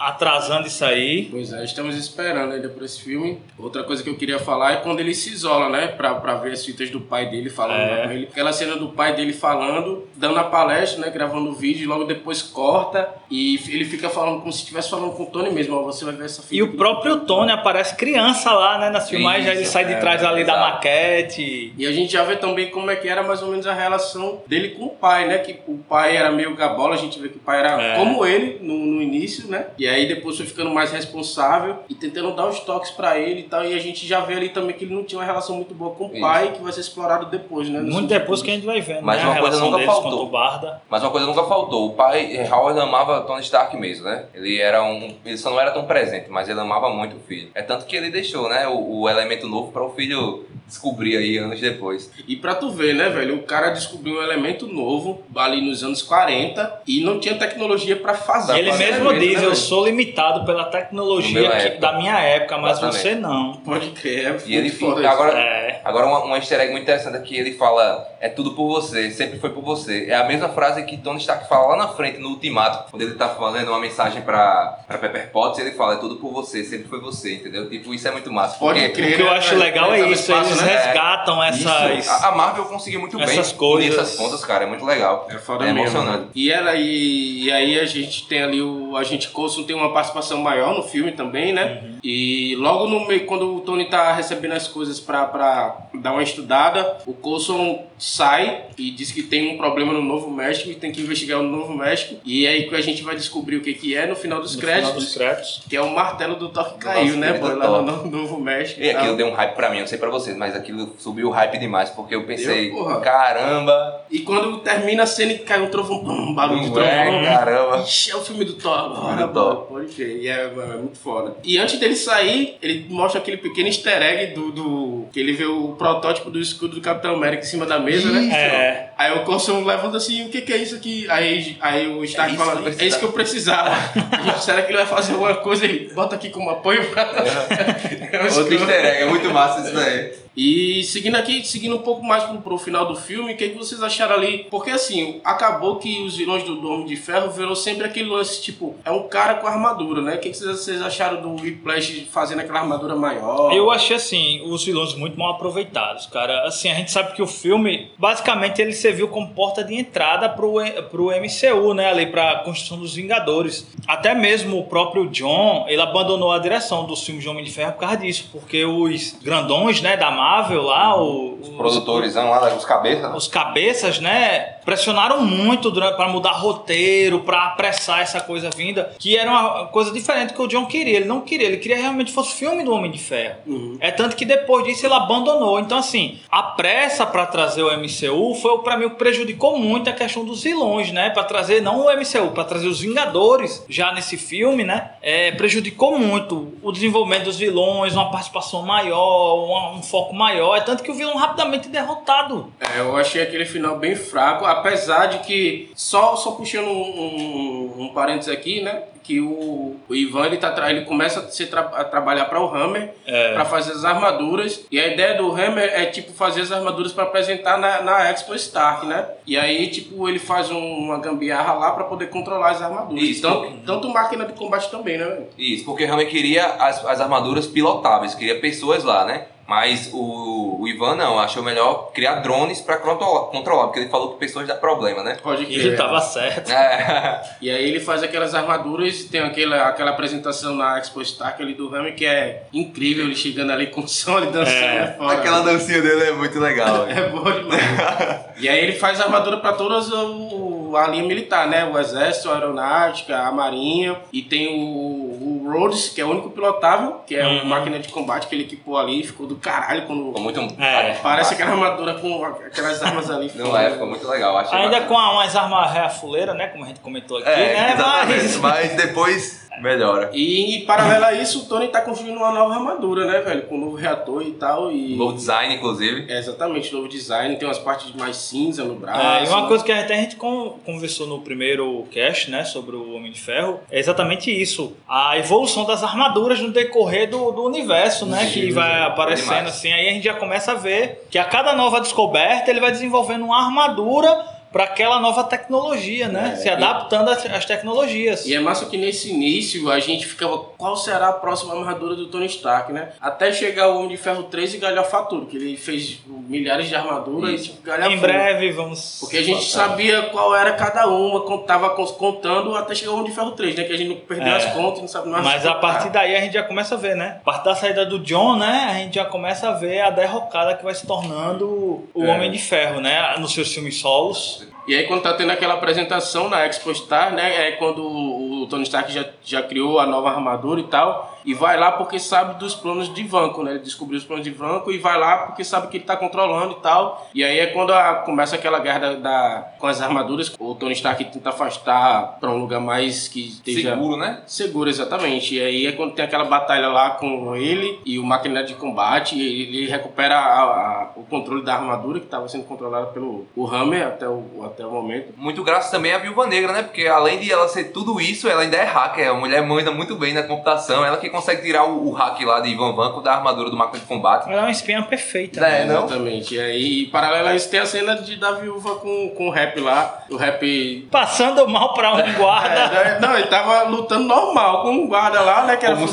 atrasando isso aí. Pois é, estamos esperando ainda por esse filme. Outra coisa que eu queria falar é quando ele se isola, né? Pra, pra ver as fitas do pai dele falando É. com ele. Aquela cena do pai dele falando, dando a palestra, né? Gravando o vídeo, e logo depois corta e ele fica falando como se estivesse falando com o Tony mesmo. Ó, você vai ver essa fita. E o próprio Tony aparece criança lá, né? Nas filmagens, aí ele Isso, sai de é, trás ali da maquete. E a gente já vê também como é que era mais ou menos a relação dele com o pai, né? Que o pai era meio gabola, a gente vê que o pai era É. como ele no, no início, né? E aí depois foi ficando mais responsável e tentando dar os toques pra ele e tal. E a gente já vê ali também que ele não tinha uma relação muito boa com o Isso. pai, que vai ser explorado depois, né? Muito depois que a gente vai vendo, Mas né? uma a coisa nunca faltou. Barda. Mas uma coisa nunca faltou. O pai, Howard amava Tony Stark mesmo, né? Ele era um. Ele só não era tão presente, mas ele amava muito o filho. É tanto que ele deixou, né? O, o elemento novo para o filho descobrir aí anos depois. E pra tu ver, né, velho? O cara descobriu um elemento novo ali nos anos 40 e não tinha tecnologia pra fazer. Ele mesmo diz, né, eu velho? Sou limitado pela tecnologia que- da minha época, mas Exatamente. você não. Pode crer, é E ele isso. Agora, É. agora uma, uma easter egg muito interessante aqui, ele fala: é tudo por você, sempre foi por você. É a mesma frase que Tony Stark fala lá na frente, no Ultimato, quando ele tá falando uma mensagem pra, pra Pepper Potts, ele fala: é tudo por você, sempre foi você, entendeu? Tipo, isso é muito massa. Pode porque crer. O que eu acho legal é no isso, espaço, eles né? resgatam essas... Isso, a, a Marvel conseguiu muito bem essas unir coisas. essas pontas, cara, é muito legal. É foda é mesmo. emocionante. E, ela, e, e aí a gente tem ali o agente Coulson tem uma participação maior no filme também, né? Uhum. E logo no meio, quando o Tony tá recebendo as coisas pra, pra dar uma estudada, o Coulson sai e diz que tem um problema no Novo México e tem que investigar o Novo México. E é aí que a gente vai descobrir o que, que é no final dos no créditos, final dos créditos. que é o martelo do Thor que caiu, né? Boy, lá no Novo México. E tal. aquilo deu um hype pra mim, não sei pra vocês, mas aquilo subiu o hype demais, porque eu pensei, porra. caramba, E quando termina a cena e cai um trovão, um barulho de é, trovão. caramba. Ixi, é o filme do Thor. Bora, bora, Pode crer. E é, é muito foda. E antes dele sair, ele mostra aquele pequeno easter egg do, do. que ele vê o protótipo do escudo do Capitão América em cima da mesa, né? É. Aí o Coulson levanta assim, o que, que é isso aqui? Aí, aí o Stark É isso fala, que eu é isso que eu precisava. [LAUGHS] Será que ele vai fazer alguma coisa? Ele bota aqui como apoio pra... É [LAUGHS] um Outro easter egg, é muito massa isso daí. E seguindo aqui, seguindo um pouco mais pro, pro final do filme, o que, que vocês acharam ali? Porque assim, acabou que os vilões do Homem de Ferro virou sempre aquele lance, tipo, é um cara com armadura, né? O que, que vocês, vocês acharam do Whiplash fazendo aquela armadura maior? Eu achei assim, os vilões muito mal aproveitados, cara. Assim, a gente sabe que o filme, basicamente, ele serviu como porta de entrada pro, pro MCU, né? Ali pra construção dos Vingadores. Até mesmo o próprio John, ele abandonou a direção dos filmes de Homem de Ferro por causa disso, porque os grandões, né, da Marvel lá, o- os, Produtores, lá, os cabeças. os cabeças, né, pressionaram muito durante para mudar roteiro, para apressar essa coisa vinda, que era uma coisa diferente que o John queria. Ele não queria, ele queria realmente fosse filme do Homem de Ferro. É tanto que depois disso ele abandonou. Então assim, a pressa para trazer o MCU foi para mim o que prejudicou muito a questão dos vilões, né? Para trazer não o MCU, para trazer os Vingadores já nesse filme, né? É, prejudicou muito o desenvolvimento dos vilões, uma participação maior, um, um foco maior. É tanto que o vilão rapidamente derrotado. É, eu achei aquele final bem fraco, apesar de que, só, só puxando um, um, um parênteses aqui, né? Que o, o Ivan ele, tá, ele começa a, se tra- a trabalhar para o Hammer É. para fazer as armaduras. E a ideia do Hammer é tipo fazer as armaduras para apresentar na, na Expo Stark, né? E aí, tipo, ele faz um- uma gambiarra lá para poder controlar as armaduras. Isso. Tanto, tanto máquina de combate também, né? Isso, porque realmente queria as, as armaduras pilotáveis, queria pessoas lá, né? Mas o, o Ivan não, achou melhor criar drones pra controlar, controlar, porque ele falou que pessoas dá problema, né? Pode E crer. ele tava certo. É, E aí ele faz aquelas armaduras, tem aquela, aquela apresentação na Expo Stark ali do Hammer que é incrível, ele chegando ali com o som, ele dançando. É. Fora, aquela dancinha dele é muito legal. [LAUGHS] velho. É bom demais. e aí ele faz armadura pra todas o, a linha militar, né? O exército, a aeronáutica, a marinha. E tem o, o Rhodes, que é o único pilotável, que é uma Uhum. máquina de combate que ele equipou ali, ficou do caralho quando... Ficou muito. É. Parece aquela armadura com aquelas armas ali. [LAUGHS] Não é, ficou muito legal. Achei Ainda bacana. com a- umas armas reafuleiras, né? Como a gente comentou aqui, É, né? Mas. Mas depois melhora. E em paralelo a isso, o Tony tá construindo uma nova armadura, né, velho? Com um novo reator e tal. E... Novo design, inclusive. É, exatamente, novo design, tem umas partes mais cinza no braço. É, e uma coisa que até a gente con- conversou no primeiro cast, né, sobre o Homem de Ferro, é exatamente isso. A evolução das armaduras no decorrer do, do universo, né, Sim, que vai é aparecendo demais. assim. Aí a gente já começa a ver que a cada nova descoberta ele vai desenvolvendo uma armadura para aquela nova tecnologia, né, É, se e- adaptando às, às tecnologias. E é massa que nesse início a gente ficava, qual será a próxima armadura do Tony Stark, né? Até chegar o Homem de Ferro 3 e galhofaturo, que ele fez milhares de armaduras e tipo, galhofaturo. Em breve vamos. Porque a gente sabia qual era cada uma, tava contando até chegar o Homem de Ferro 3, né? Que a gente não perdeu É. as contas e não sabe mais Mas a partir daí a gente já começa a ver, né? A partir da saída do John, né? A gente já começa a ver a derrocada que vai se tornando o É. Homem de Ferro, né? Nos seus filmes solos. Austin. E aí quando tá tendo aquela apresentação na Expo Star, né, é quando o, Tony Stark já, já criou a nova armadura e tal, e vai lá porque sabe dos planos de Vanco, né, ele descobriu os planos de Vanco e vai lá porque sabe que ele tá controlando e tal, e aí é quando a- começa aquela guerra da, da- com as armaduras, o Tony Stark tenta afastar pra um lugar mais que esteja... Seguro, né? Seguro, exatamente. E aí é quando tem aquela batalha lá com ele e o máquina de combate, ele recupera a- a- o controle da armadura que estava sendo controlada pelo o Hammer até o, até o momento. Muito graças também à Viúva Negra, né? Porque além de ela ser tudo isso, ela ainda é hacker. É uma mulher manda muito bem na computação. Ela que consegue tirar o, o hack lá de Ivan Vanco da armadura do máquina de combate. Ela é uma espinha perfeita. É, né? não? Exatamente. E aí, paralelo a isso, tem a cena de, da viúva com, com o rap lá. O rap. Passando mal pra um [LAUGHS] guarda. É, não, ele tava lutando normal com um guarda lá, né? Que era Como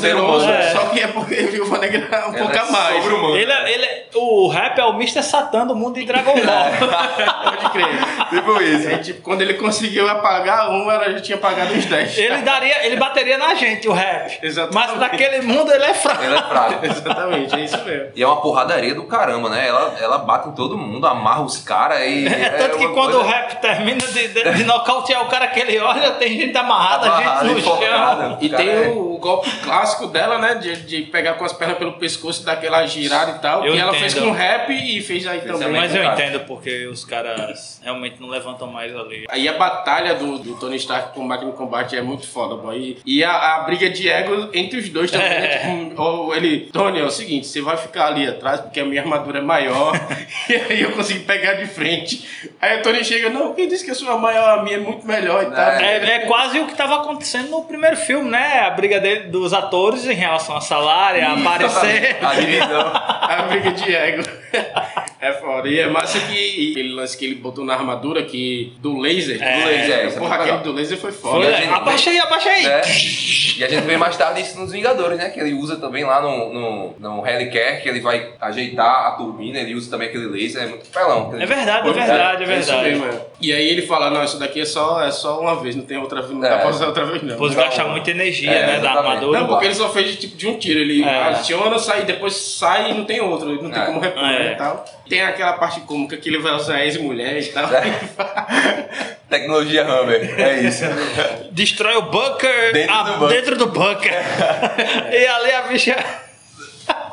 é. Só que é porque a [LAUGHS] viúva negra é um Ela pouco é a mais. Ele, é- ele, é- o rap é o Mr. Satan do mundo de Dragon Ball. [LAUGHS] Pode crer. Tipo isso. É, tipo, quando ele conseguiu apagar uma, ela já tinha apagado os 10. ele daria, ele bateria na gente, o rap. Exatamente. Mas naquele mundo ele é fraco. Ela é fraca. [LAUGHS] Exatamente, é isso mesmo. E é uma porradaria do caramba, né? Ela, ela bate em todo mundo, amarra os caras e. É tanto que quando coisa- o rap termina de, de, de nocautear o cara que ele olha, tem gente amarrada, Amarrada, gente no chão. E tem é- o, golpe clássico dela, né? De, de pegar com as pernas pelo pescoço e dar aquela girada e tal. Eu que ela entendo. fez com rap e fez aí Fez também. Mas eu entendo porque os caras realmente não levantam mais ali. Aí a batalha do, do Tony Stark com o máquina de combate é muito foda, boy. E, e a, a briga de ego entre os dois também, É. né? [LAUGHS] Tipo, ou ele, Tony, é o seguinte, você vai ficar ali atrás porque a minha armadura é maior [LAUGHS] e aí eu consigo pegar de frente. Aí o Tony chega, não, quem disse que a sua maior, a minha é muito melhor e tal. É, é quase o que estava acontecendo no primeiro filme, né? A briga dele, dos atores em relação a salário, a aparecer. [LAUGHS] A divisão. A briga de ego. É foda. E é massa que aquele lance que ele botou na armadura que do laser. É, do laser. é Porra, muito aquele do laser foi foda. Foi, gente- abaixa aí, abaixa aí. né? E a gente vê mais tarde isso nos Vingadores, né? Que ele usa também lá no, no, no Helicarrier, que ele vai ajeitar a turbina, ele usa também aquele laser, é muito pelão. É verdade, é verdade, é isso verdade. mesmo, é. E aí ele fala, não, isso daqui é só, é só uma vez, não tem outra vez, não É. dá pra usar outra vez não. Depois gasta muita energia, É, né? Da armadura. Não, porque ele só fez de, tipo de um tiro, ele É. aciona, sai, depois sai e não tem outro, ele não tem É. como repor né, e tal. Tem aquela parte cômica que ele vai usar ex-mulher e tal. Tecnologia Hammer, é isso. Destrói o bunker Dentro ah, do bunker. dentro do bunker. e ali a bicha.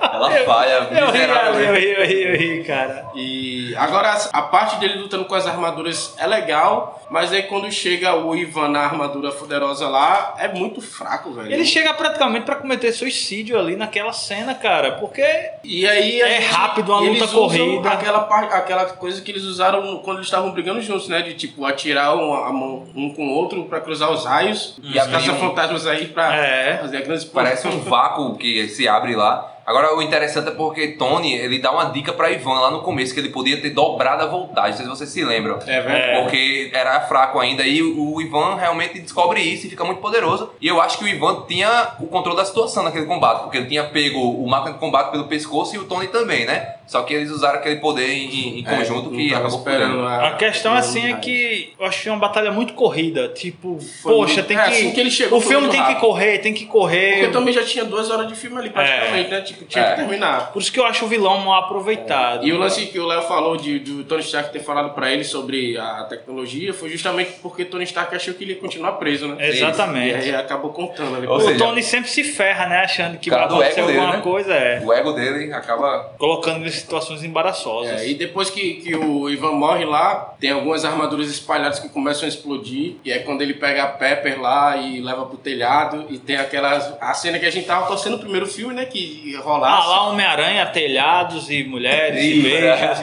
Ela falha Eu ri, eu ri, eu ri, eu ri, cara. E agora a parte dele lutando com as armaduras é legal, mas aí quando chega o Ivan na armadura poderosa lá, é muito fraco, velho. Ele chega praticamente pra cometer suicídio ali naquela cena, cara, porque E aí a É rápido, uma e luta corrida. Aquela, aquela coisa que eles usaram quando eles estavam brigando juntos, né? De tipo, atirar um, a mão um com o outro pra cruzar os raios. E E as caça-fantasmas aí pra É. fazer a grande Parece um vácuo que se abre lá. Agora, o interessante é porque Tony, ele dá uma dica pra Ivan lá no começo, que ele podia ter dobrado a voltagem, não sei se vocês se lembram. É verdade. Porque era fraco ainda, e o Ivan realmente descobre isso e fica muito poderoso. E eu acho que o Ivan tinha o controle da situação naquele combate, porque ele tinha pego o máquina de combate pelo pescoço e o Tony também, né? Só que eles usaram aquele poder em, em conjunto não que acabou esperando a, a questão assim é que eu achei uma batalha muito corrida. Tipo, Foi poxa, muito- tem é, que. assim que ele chegou o filme tem que correr, tem que correr. Porque também já tinha duas horas de filme ali, praticamente, né? Tipo, tinha É. que terminar. Por isso que eu acho o vilão mal aproveitado. E o lance que o Léo falou de, do Tony Stark ter falado pra ele sobre a tecnologia foi justamente porque Tony Stark achou que ele ia continuar preso, né? Exatamente. E aí acabou contando ali. O seja, Tony sempre se ferra, né? Achando que vai acontecer ego dele, alguma né? coisa, é. O ego dele acaba. Colocando ele situações embaraçosas. É, e depois que, que o Ivan morre lá, tem algumas armaduras espalhadas que começam a explodir. E é quando ele pega a Pepper lá e leva pro telhado. E tem aquela. A cena que a gente tava torcendo no primeiro filme, né? Que rolasse. Ah, lá Homem-Aranha, telhados e mulheres e beijos.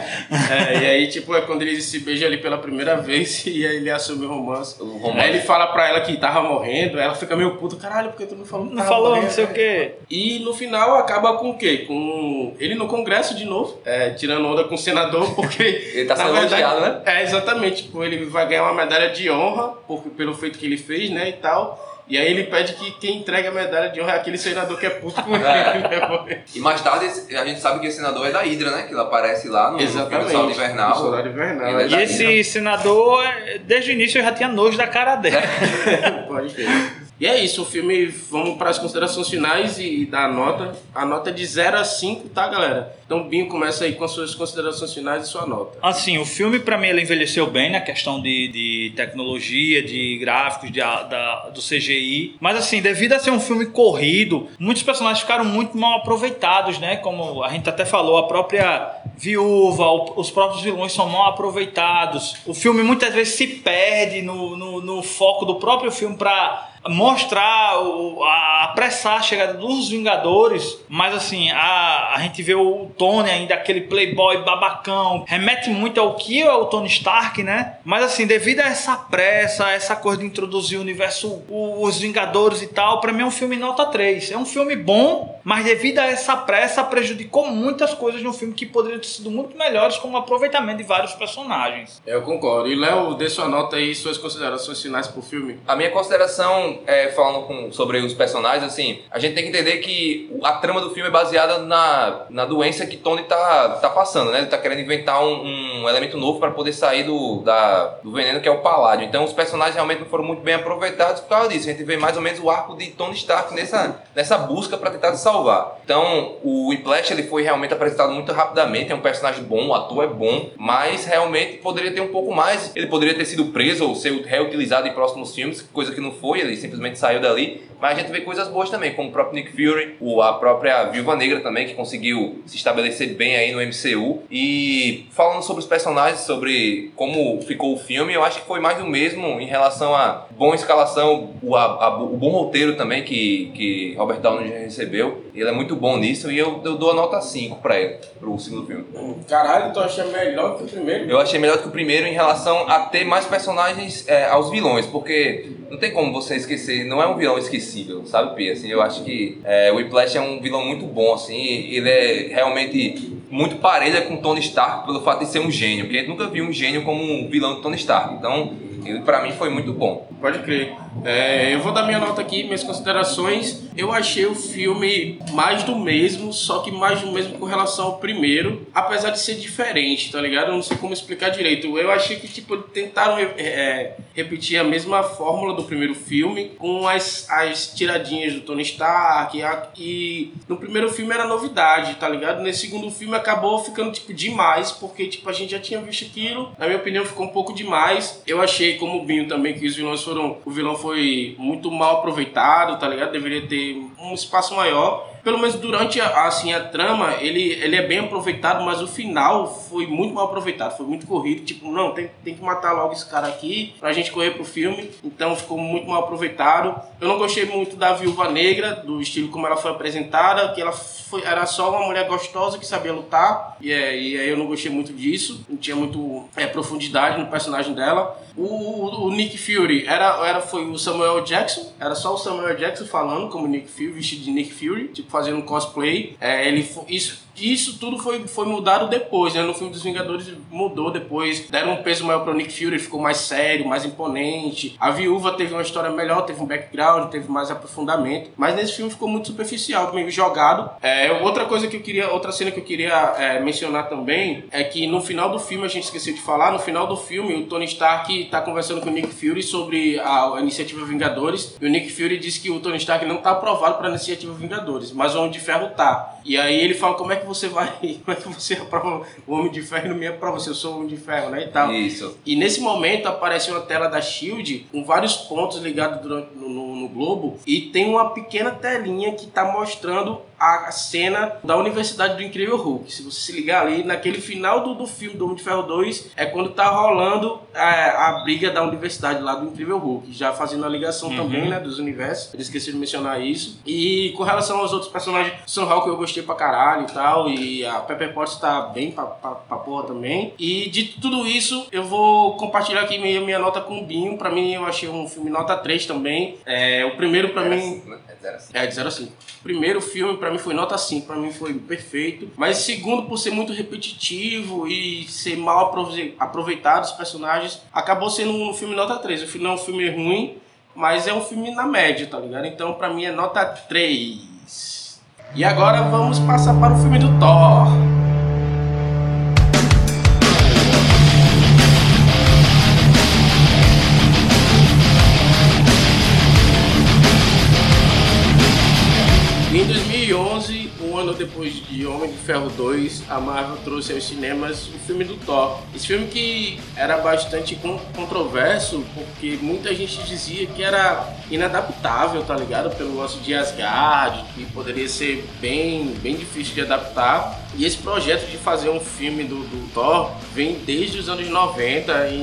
É, e aí, tipo, é quando eles se beijam ali pela primeira vez [LAUGHS] e aí ele assume o romance. O romance. Aí ele fala pra ela que tava morrendo, ela fica meio puta, caralho, porque tu não falou Não falou, morrendo, não sei o né? quê. E no final acaba com o quê? Com ele no Congresso de novo, é, tirando onda com o senador, porque. [LAUGHS] Ele tá na sendo elogiado, né? É, exatamente. Tipo, ele vai ganhar uma medalha de honra por, pelo feito que ele fez, né? E tal. E aí ele pede que quem entrega a medalha de honra é aquele senador que é puto com ele, É. né? E mais tarde a gente sabe que esse senador é da Hydra, né? Que ele aparece lá no, Exatamente. Invernal. Soldado Invernal. Ele é E esse senador, é, desde o início eu já tinha nojo da cara dele. [LAUGHS] Pode crer. E é isso, o filme, vamos para as considerações finais e dar a nota. A nota é de 0 a 5, tá, galera? Então, Binho, começa aí com as suas considerações finais e sua nota. Assim, o filme pra mim ele envelheceu bem na questão de, de tecnologia, de gráficos, de, da, do CGI. Mas assim, devido a ser um filme corrido, muitos personagens ficaram muito mal aproveitados, né? Como a gente até falou, a própria viúva, os próprios vilões são mal aproveitados. O filme muitas vezes se perde no, no, no foco do próprio filme pra mostrar, o, a, apressar a chegada dos Vingadores, mas assim, a, a gente vê o Tony ainda, aquele playboy babacão, remete muito ao que é o Tony Stark, né? Mas assim, devido a essa pressa, essa coisa de introduzir o universo, o- os Vingadores e tal, pra mim é um filme nota 3. É um filme bom, mas devido a essa pressa, prejudicou muitas coisas no filme que poderiam ter sido muito melhores, como o aproveitamento de vários personagens. Eu concordo. E, Léo, dê sua nota aí e suas considerações finais pro filme. A minha consideração, é, falando com- sobre os personagens, assim, a gente tem que entender que a trama do filme é baseada na, na doença que Tony tá, tá passando, né? Ele tá querendo inventar um, um elemento novo para poder sair do, da, do veneno que é o paládio. Então os personagens realmente não foram muito bem aproveitados por causa disso. A gente vê mais ou menos o arco de Tony Stark nessa, nessa busca para tentar se salvar. Então o Whiplash ele foi realmente apresentado muito rapidamente, é um personagem bom, o ator é bom, mas realmente poderia ter um pouco mais. Ele poderia ter sido preso ou ser reutilizado em próximos filmes, coisa que não foi, ele simplesmente saiu dali. Mas a gente vê coisas boas também, como o próprio Nick Fury, o, a própria Viúva Negra também, que conseguiu se estabelecer bem aí no MCU. E falando sobre os personagens, sobre como ficou o filme, eu acho que foi mais do mesmo em relação a boa escalação, o, a- a- o bom roteiro também que, que Robert Downey recebeu. Ele é muito bom nisso e eu, eu dou a nota 5 pra ele, pro segundo filme. Caralho, tu acha melhor que o primeiro? Eu achei melhor que o primeiro em relação a ter mais personagens é, aos vilões, porque não tem como você esquecer, não é um vilão sabe, Pia? Assim, eu acho que é, o Whiplash é um vilão muito bom, assim, ele é realmente muito parelha com Tony Stark pelo fato de ser um gênio, porque a gente nunca viu um gênio como um vilão do Tony Stark, então ele pra mim foi muito bom. Pode crer. É, eu vou dar minha nota aqui, minhas considerações. Eu achei o filme mais do mesmo, só que mais do mesmo com relação ao primeiro, apesar de ser diferente, tá ligado? Eu não sei como explicar direito. Eu achei que, tipo, tentaram é, repetir a mesma fórmula do primeiro filme, com as, as tiradinhas do Tony Stark. E no primeiro filme era novidade, tá ligado? Nesse segundo filme acabou ficando, tipo, demais, porque, tipo, a gente já tinha visto aquilo. Na minha opinião, ficou um pouco demais. Eu achei, como o Binho também, que os vilões foram. O vilão foi muito mal aproveitado, tá ligado? Deveria ter um espaço maior. Pelo menos durante a, assim, a trama, ele, ele é bem aproveitado, mas o final foi muito mal aproveitado, foi muito corrido. Tipo, não, tem, tem que matar logo esse cara aqui pra gente correr pro filme. Então ficou muito mal aproveitado. Eu não gostei muito da Viúva Negra, do estilo como ela foi apresentada, que ela foi, era só uma mulher gostosa que sabia lutar. E, é, e aí eu não gostei muito disso. Não tinha muito é, profundidade no personagem dela. O, o, o Nick Fury era, era, foi o Samuel Jackson, era só o Samuel Jackson falando como Nick Fury, vestido de Nick Fury, tipo fazendo cosplay. É, ele, isso, isso tudo foi, foi mudado depois, né? No filme dos Vingadores mudou depois. Deram um peso maior pro Nick Fury, ficou mais sério, mais imponente. A viúva teve uma história melhor, teve um background, teve mais aprofundamento. Mas nesse filme ficou muito superficial, meio jogado. É, outra coisa que eu queria, outra cena que eu queria é, mencionar também é que no final do filme, a gente esqueceu de falar, no final do filme, o Tony Stark tá conversando com o Nick Fury sobre a, a iniciativa Vingadores. E o Nick Fury disse que o Tony Stark não tá aprovado pra iniciativa Vingadores, mas o Homem de Ferro tá. E aí ele fala: como é que você vai. [LAUGHS] Como é que você aprova o Homem de Ferro e não me aprova? Se eu sou o Homem de Ferro, né? E tal. Isso. E nesse momento aparece uma tela da Shield com vários pontos ligados durante, no, no- no globo e tem uma pequena telinha que está mostrando a cena da Universidade do Incrível Hulk. Se você se ligar ali, naquele final do, do filme do Homem de Ferro 2, é quando tá rolando é, a briga da universidade lá do Incrível Hulk, já fazendo a ligação também, né, dos universos. Eu esqueci de mencionar isso. E com relação aos outros personagens, Sam Hawk eu gostei pra caralho e tal, e a Pepper Potts tá bem pra, pra, pra porra também. E de tudo isso, eu vou compartilhar aqui minha, minha nota com o Binho. Pra mim, eu achei um filme nota 3 também. É, o primeiro pra mim... É de 0 a 5. Primeiro filme pra mim foi nota 5, pra mim foi perfeito. Mas segundo, por ser muito repetitivo e ser mal aprove- aproveitado os personagens, acabou sendo um filme nota 3. O filme não é um filme ruim, mas é um filme na média, tá ligado? Então pra mim é nota 3. E agora vamos passar para o filme do Thor. Ferro 2, a Marvel trouxe aos cinemas o filme do Thor. Esse filme que era bastante con- controverso, porque muita gente dizia que era inadaptável, tá ligado? Pelo lance de Asgard, que poderia ser bem, bem difícil de adaptar. E esse projeto de fazer um filme do, do Thor vem desde os anos 90. E,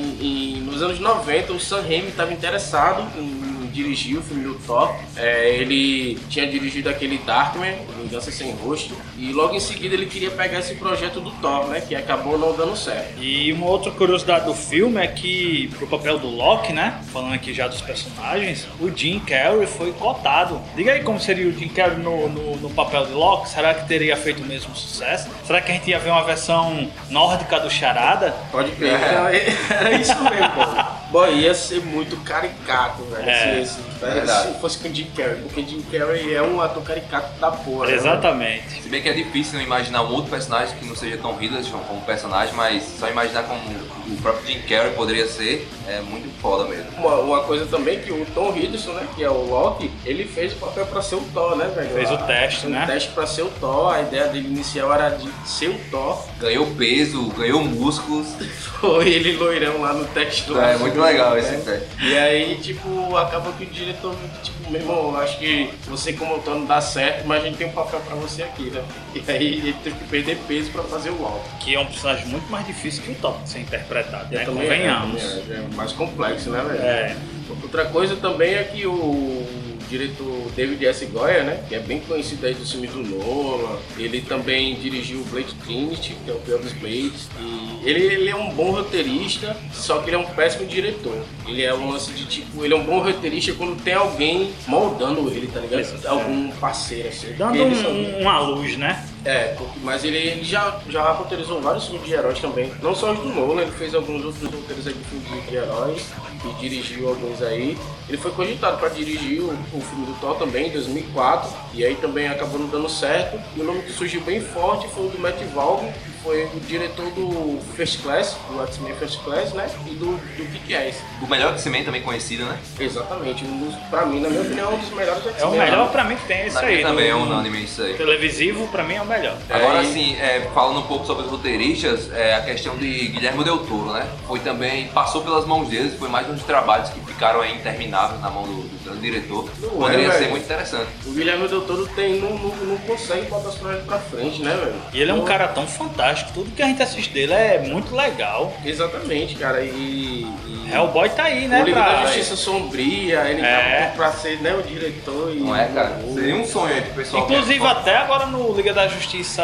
e nos anos 90, o Sam Raimi estava interessado em dirigir o filme do Thor. É, ele tinha dirigido aquele Darkman, Vingança Sem Rosto, e logo em seguida ele queria pegar esse projeto do Thor, né? Que acabou não dando certo. E uma outra curiosidade do filme é que, pro papel do Loki, né? Falando aqui já dos personagens, o Jim Carrey foi cotado. Diga aí como seria o Jim Carrey no, no, no papel de Loki. Será que teria feito o mesmo sucesso? Será que a gente ia ver uma versão nórdica do Charada? Pode crer. Era, era isso mesmo, pô. Boy, ia ser muito caricato, velho. É, se, se, verdade. se fosse com o Jim Carrey, porque Jim Carrey é um ator caricato da porra. né? Exatamente. Se bem que é difícil não imaginar um outro personagem que não seja Tom Hiddleston como personagem, mas só imaginar como o próprio Jim Carrey poderia ser é muito foda mesmo. Uma, uma coisa também que o Tom Hiddleston, né, que é o Loki, ele fez o papel pra ser o Thor, né, velho? Fez o A- teste, um né? teste pra ser o Thor, a ideia dele inicial era de ser o Thor. Ganhou peso, ganhou músculos. [LAUGHS] Foi ele loirão lá no teste lá. É muito legal esse teste. E aí, tipo, acabou que o diretor, tipo, meu irmão, acho que você como autor não dá certo, mas a gente tem um papel pra você aqui, né? E aí ele teve que perder peso pra fazer o Loki. Que é um personagem muito mais difícil que o Thor de ser interpretado, né? Também é, Convenhamos. também é, é mais complexo, né, velho? É. Outra coisa também é que o diretor David S. Goya, né, que é bem conhecido aí do filme do Nolan, ele também dirigiu o Blade Trinity, que é o pior dos Blades, e ele, ele é um bom roteirista, só que ele é um péssimo diretor. Ele é um lance de tipo, ele é um bom roteirista quando tem alguém moldando ele, tá ligado? Isso, é. Algum parceiro assim. Dando são- um, uma luz, né? É, mas ele, ele já, já roteirizou vários filmes de heróis também. Não só os do Nolan, ele fez alguns outros roteiros aí de filmes de heróis e dirigiu alguns aí. Ele foi cogitado para dirigir o, o filme do Thor também, em 2004, e aí também acabou não dando certo. E o nome que surgiu bem forte foi o do Matt Valve, que foi o diretor do First Class, do X-Men First Class, né? E do, do Kick-Ass. O melhor X-Men também conhecido, né? Exatamente, um dos, pra mim, na minha opinião, é um dos melhores É o X-Men. melhor pra mim que tem esse Pra aí. também do- é unânime isso aí. Televisivo, pra mim é o melhor. Agora É, e- sim, é, falando um pouco sobre os roteiristas, é, a questão de Guilherme Del Toro, né? Foi também, passou pelas mãos deles, foi mais um dos trabalhos que ficaram aí na mão do, do grande diretor. Não Poderia é, ser velho. muito interessante. O Guilherme Del Toro tem, não, não, não consegue botar os projetos pra frente, né, velho? E ele é um Pô, cara tão fantástico, tudo que a gente assiste dele é muito legal. Exatamente, cara. E. e Hellboy tá aí, né? o Liga pra- da Justiça Sombria, ele É. tá pra ser né, o diretor e. Não é, cara? Seria um sonho aí pro pessoal. é Inclusive fã. até agora no Liga da Justiça.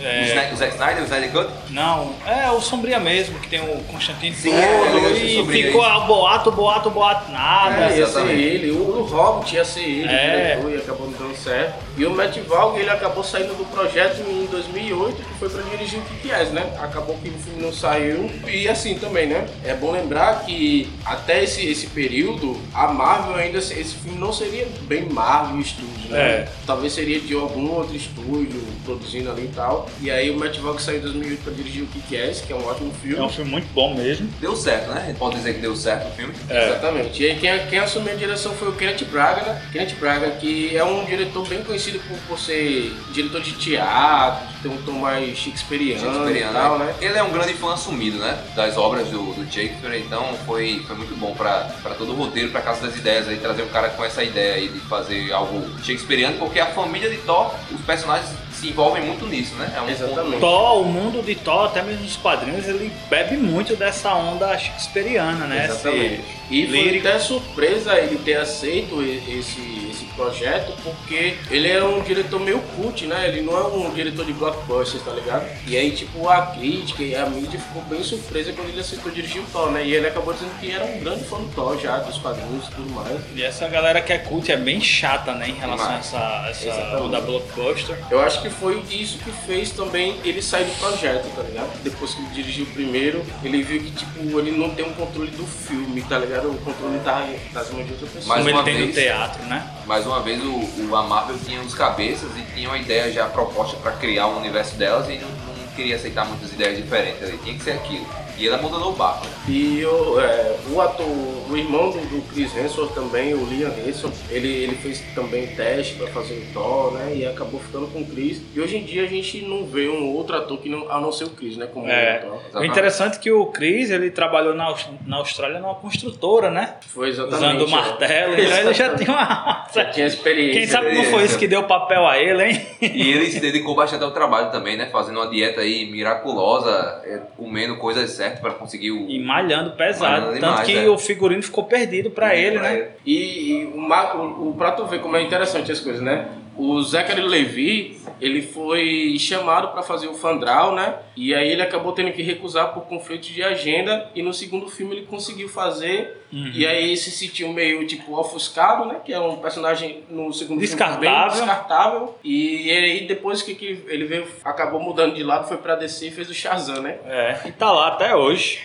É, o Zack Snyder, o Snyder Cut? não, é o Sombria mesmo, que tem o Constantino Sim, todo, é, e ficou a boato, boato, boato, nada. É, ia ser ele. O, o Hobbit ia ser ele, É. o diretor, e acabou não dando certo. E o Matt Valg, ele acabou saindo do projeto em 2008, que foi pra dirigir o Kick-Ass, né? Acabou que o filme não saiu. E assim também, né? É bom lembrar que até esse, esse período, a Marvel ainda, esse filme não seria bem Marvel Studios, né? É. Talvez seria de algum outro estúdio produzindo ali e tal. E aí o Matt Valg saiu em 2008 pra dirigir o Kick-Ass, que é um ótimo filme. É um filme muito bom mesmo. Deu certo, né? A gente pode dizer que deu certo o filme. É. Exatamente. E aí quem, quem assumiu a direção foi o Kenneth Braga, né? Kenneth Braga, que é um diretor bem conhecido por, por ser diretor de teatro, de ter um tom mais shakespeariano, Shakespeareano, e tal, né? né? Ele é um grande fã assumido, né? Das obras do, do Shakespeare, então foi, foi muito bom pra pra todo o roteiro, pra Casa das Ideias aí, trazer um cara com essa ideia aí de fazer algo shakespeariano, porque a família de Thor, os personagens se envolvem muito nisso, né? É um Exatamente. Thor, o mundo de Thor, até mesmo nos quadrinhos, ele bebe muito dessa onda shakespeariana, né? Exatamente. Esse E foi lírico. até surpresa ele ter aceito esse, esse projeto, porque ele é um diretor meio cult, né? Ele não é um diretor de blockbusters, tá ligado? E aí, tipo, a crítica e a mídia ficou bem surpresa quando ele aceitou dirigir o Thor, né? E ele acabou dizendo que era um grande fã do Thor já, dos quadrinhos e tudo mais. E essa galera que é cult é bem chata, né? Em relação a essa, essa onda blockbuster. Eu acho que foi isso que fez também ele sair do projeto, tá ligado? Depois que ele dirigiu o primeiro, ele viu que, tipo, ele não tem um controle do filme, tá ligado? O controle tá das mãos de outra pessoa. Uma ele tem no vez. teatro, né? Mais uma vez, o, o a Marvel tinha uns cabeças e tinha uma ideia já proposta pra criar o universo delas e não, não queria aceitar muitas ideias diferentes ali. Tinha que ser aquilo. E ele abandonou o barco. né? E o, é, o ator, o irmão do, do Chris Hemsworth também, o Liam Hemsworth, ele, ele fez também teste pra fazer o Thor, né? E acabou ficando com o Chris. E hoje em dia a gente não vê um outro ator que não, a não ser o Chris, né? Como É. o Thor. O Exatamente. interessante é que o Chris, ele trabalhou na, na Austrália numa construtora, né? Foi exatamente. Usando o é. martelo, então ele já tinha uma... [LAUGHS] Já tinha experiência. Quem sabe não foi isso que deu papel a ele, hein? E ele se dedicou bastante ao trabalho também, né? Fazendo uma dieta aí miraculosa, é, comendo coisas certas pra conseguir o. E malhando pesado. Malhando Tanto demais, que é. o figurino ficou perdido pra ele, né? E, e o, o, o, pra tu ver como é interessante as coisas, né? O Zachary Levi, ele foi chamado para fazer o Fandral, né? E aí ele acabou tendo que recusar por conflito de agenda. E no segundo filme ele conseguiu fazer. Uhum. E aí se sentiu meio, tipo, ofuscado, né? Que é um personagem no segundo filme Descartável. bem descartável. E aí depois que, que ele veio, acabou mudando de lado, foi pra DC e fez o Shazam, né? É, e tá lá até hoje.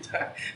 [LAUGHS]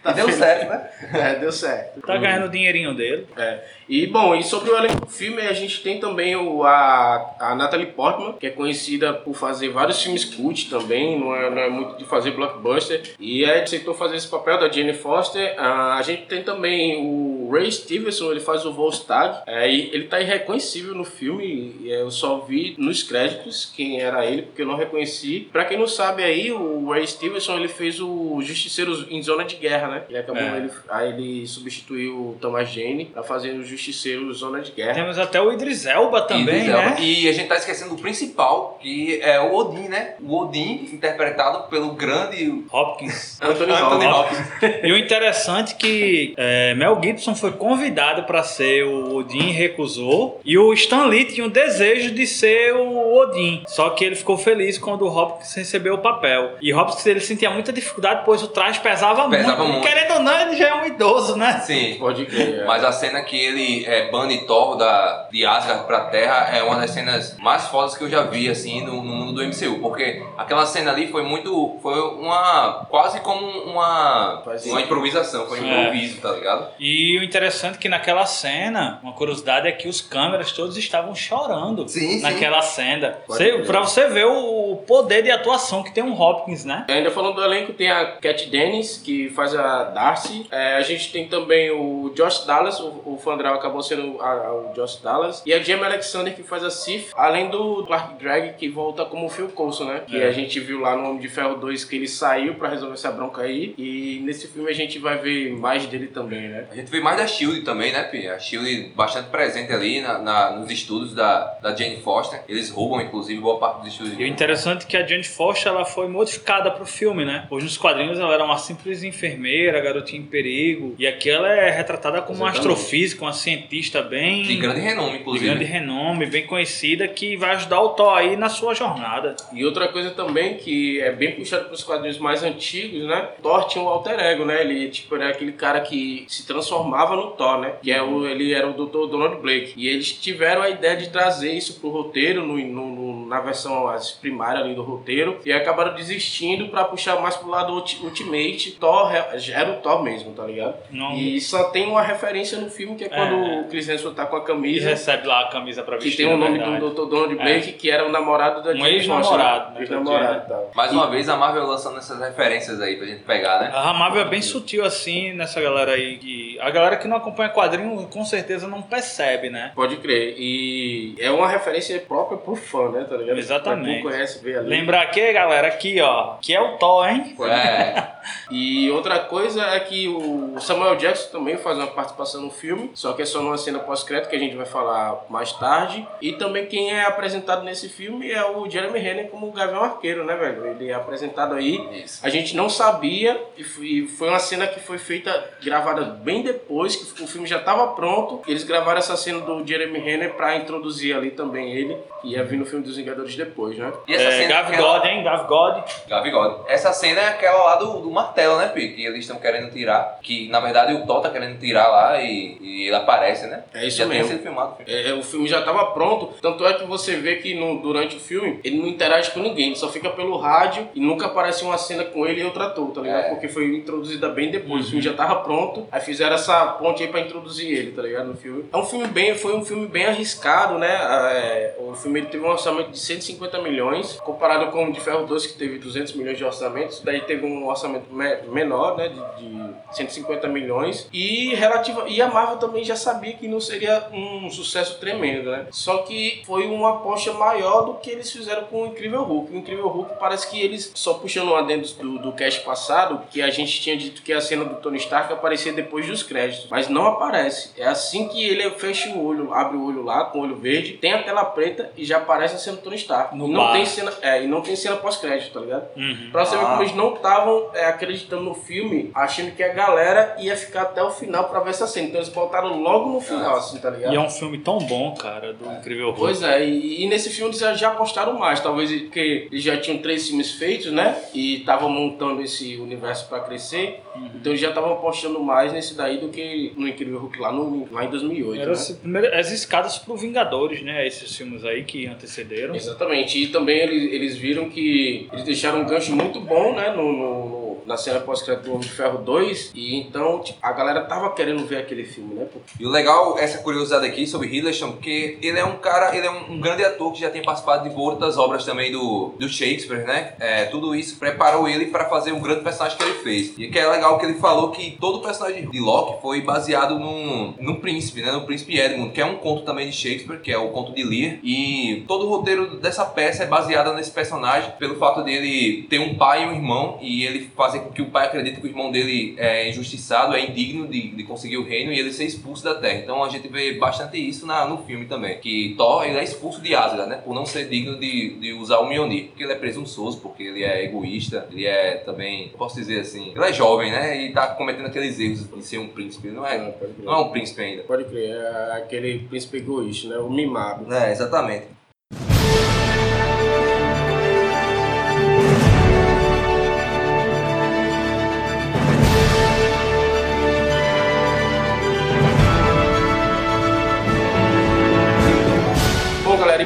Tá E deu feliz. certo, né? É, deu certo. Tá ganhando o dinheirinho dele. É. E bom, e sobre o elenco do filme, a gente tem também o, a, a Natalie Portman, que é conhecida por fazer vários filmes cult também, não é, não é muito de fazer blockbuster. E aí aceitou fazer esse papel da Jane Foster. Ah, a gente tem também o Ray Stevenson, ele faz o Volstagg. É, e ele tá irreconhecível no filme, e eu só vi nos créditos quem era ele, porque eu não reconheci. Pra quem não sabe aí, o Ray Stevenson, ele fez o Justiceiro em Zona de Guerra, né? Ele acabou, É. ele, aí ele substituiu o Thomas Jane pra fazer o Justiceiro Zona de Guerra. Temos até o Idris Elba também, e, né? E a gente tá esquecendo do principal, que é o Odin, né? O Odin, interpretado pelo grande Hopkins. Anthony Anthony Hopkins. Hopkins. E o interessante é que é, Mel Gibson foi convidado para ser o Odin e recusou. E o Stan Lee tinha o desejo de ser o Odin. Só que ele ficou feliz quando o Hopkins recebeu o papel. E o Hopkins ele sentia muita dificuldade, pois o traje pesava, Pesava muito. muito. Querendo ou não, ele já é um idoso, né? Sim. Pode crer. é. Mas a cena que ele é, bane Thor da, de Asgard pra Terra é uma das cenas mais fodas que eu já vi, assim, no, no mundo do MCU. Porque aquela cena ali foi muito... Foi uma... Quase como uma... Uma improvisação. Foi um É. improviso, tá ligado? E o interessante que naquela cena, uma curiosidade é que os câmeras todos estavam chorando Sim, sim. naquela cena. Pode Você, pra você ver o poder de atuação que tem um Hopkins, né? Ainda falando do elenco, tem a Cat Dennis, que faz a Darcy. É, a gente tem também o Josh Dallas, o, o Fandral acabou sendo a- a- o Josh Dallas. E a Jamie Alexander, que faz a Sif. Além do Clark Gregg, que volta como Phil Coulson, né? Que É. a gente viu lá no Homem de Ferro 2 que ele saiu pra resolver essa bronca aí. E nesse filme a gente vai ver mais dele também, né? A gente vê mais da SHIELD também, né, Pi? A SHIELD bastante presente ali na, na- nos estudos da, da Jane Foster. Eles roubam, inclusive, boa parte dos estudos. E o interessante é que a Jane Foster ela foi modificada pro filme, né? Hoje nos quadrinhos ela era uma simples enfermeira, garotinha em perigo. E aqui ela é retratada como uma Exatamente. astrofísica, uma cientista bem. De grande renome, de inclusive. grande renome, bem conhecida, que vai ajudar o Thor aí na sua jornada. E outra coisa também que é bem puxado para os quadrinhos mais antigos, né? Thor tinha um alter ego, né? Ele tipo era aquele cara que se transformava no Thor, né? Que é o, ele era o Dr. Donald Blake. E eles tiveram a ideia de trazer isso pro roteiro no, no- no- na versão as primária ali do roteiro e acabaram desistindo para puxar mais pro lado ulti- Ultimate. Thor é- era o Thor mesmo, tá ligado? Não, E só tem uma referência no filme que é quando É. o Chris Hemsworth tá com a e camisa recebe lá a camisa pra que vestir. tem o nome verdade. do Dr. Donald Blake, que era o namorado da Um Jane ex-namorado, né, Ex-namorado e tal. Mais uma vez, a Marvel lançando essas referências aí pra gente pegar, né? A Marvel é bem sutil assim nessa galera aí. Que a galera que não acompanha quadrinho com certeza não percebe, né? Pode crer. E é uma referência própria pro fã, né? Tá ligado? Exatamente. Pra quem conhece, vê ali. Lembrar aqui, galera, aqui ó, que é o Thor, hein? É, E outra coisa é que o Samuel Jackson também faz uma participação no filme, só que é só numa cena pós-crédito que a gente vai falar mais tarde. E também quem é apresentado nesse filme é o Jeremy Renner como o Gavião Arqueiro, né, velho? Ele é apresentado aí. isso. A gente não sabia e e foi uma cena que foi feita, gravada bem depois, que o filme já estava pronto. Eles gravaram essa cena do Jeremy Renner pra introduzir ali também ele, que ia vir no filme dos Vingadores depois, né? E essa É, cena. Gav aquela- God, hein? Gav God. Gavigode. Essa cena é aquela lá do, do martelo, né, Pi? Que eles estão querendo tirar. Que na verdade o Thor tá querendo tirar lá e, e ele aparece, né? É isso Já mesmo. tinha sido filmado. o filme. É, o filme já estava pronto, tanto é que você vê que no- durante o filme ele não interage com ninguém, ele só fica pelo rádio e nunca aparece uma cena com ele e outro ator, tá ligado? É. Porque foi introduzida bem depois, o filme já tava pronto, aí fizeram essa ponte aí pra introduzir ele, tá ligado? No filme. É um filme bem, foi um filme bem arriscado, né? É, o filme teve um orçamento de 150 milhões, comparado com o de Ferro 2 que teve 200 milhões de orçamento, isso daí teve um orçamento me- menor, né? De, de 150 milhões e relativa e a Marvel também já sabia que não seria um sucesso tremendo, né? Só que foi uma aposta maior do que eles fizeram com o Incrível Hulk. O Incrível Hulk parece que eles só puxando um adendo do, do cast passado, que a gente tinha dito que a cena do Tony Stark aparecia depois dos créditos, mas não aparece. É assim que ele fecha o olho, abre o olho lá com o olho verde, tem a tela preta e já aparece a cena do Tony Stark. No não bar. tem cena, é, e não tem cena pós-crédito, tá ligado? Uhum. Pra você ver Ah. como eles não estavam é, acreditando no filme, achando que a galera ia ficar até o final pra ver essa cena. Então eles botaram logo no final, assim, tá ligado? E é um filme tão bom, cara, do Incrível Hulk. Pois é, e, e nesse filme eles já- já apostaram mais, talvez porque eles já tinham três filmes feitos, né? E estavam montando esse universo pra crescer. Então eles já estavam apostando mais nesse daí do que no Incrível Hulk lá, no, lá em 2008. Era né? as, as escadas pro Vingadores, né? Esses filmes aí que antecederam. Exatamente. E também eles, eles viram que eles deixaram um gancho muito bom, né? No, no- na cena pós-crédito do Homem de Ferro 2. E então tipo, a galera tava querendo ver aquele filme, né? Porque E o legal, essa curiosidade aqui sobre Hiddleston, porque ele é um cara, ele é um, um grande ator que já tem participado de outras obras também do, do Shakespeare, né? É, tudo isso preparou ele para fazer um grande personagem que ele fez. E que é legal que ele falou que todo o personagem de Loki foi baseado num, num príncipe, né? No príncipe Edmund, que é um conto também de Shakespeare, que é o conto de Lear. E todo o roteiro dessa peça é baseado nesse personagem, pelo fato dele ter um pai e um irmão, e ele fazer com que o pai acredite que o irmão dele é injustiçado, é indigno de, de conseguir o reino e ele ser expulso da Terra. Então a gente vê bastante isso na, no filme também. Que Thor ele é expulso de Asgard, né? Por não ser digno de, de usar o Mjolnir. Porque ele é presunçoso, porque ele é egoísta, ele é também, posso dizer assim, ele é jovem, né? E tá cometendo aqueles erros de ser um príncipe. Ele não é, pode crer. não é um príncipe ainda. Pode crer, é aquele príncipe egoísta, né? O mimado. É, exatamente.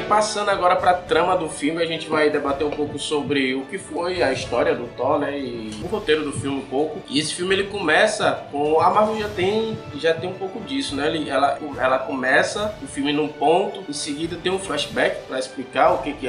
Passando agora pra trama do filme, a gente vai debater um pouco sobre o que foi a história do Thor, né? E o roteiro do filme um pouco. E esse filme ele começa com. A Marvel já tem, já tem um pouco disso, né? Ele, ela, ela começa o filme num ponto, em seguida tem um flashback pra explicar o que, que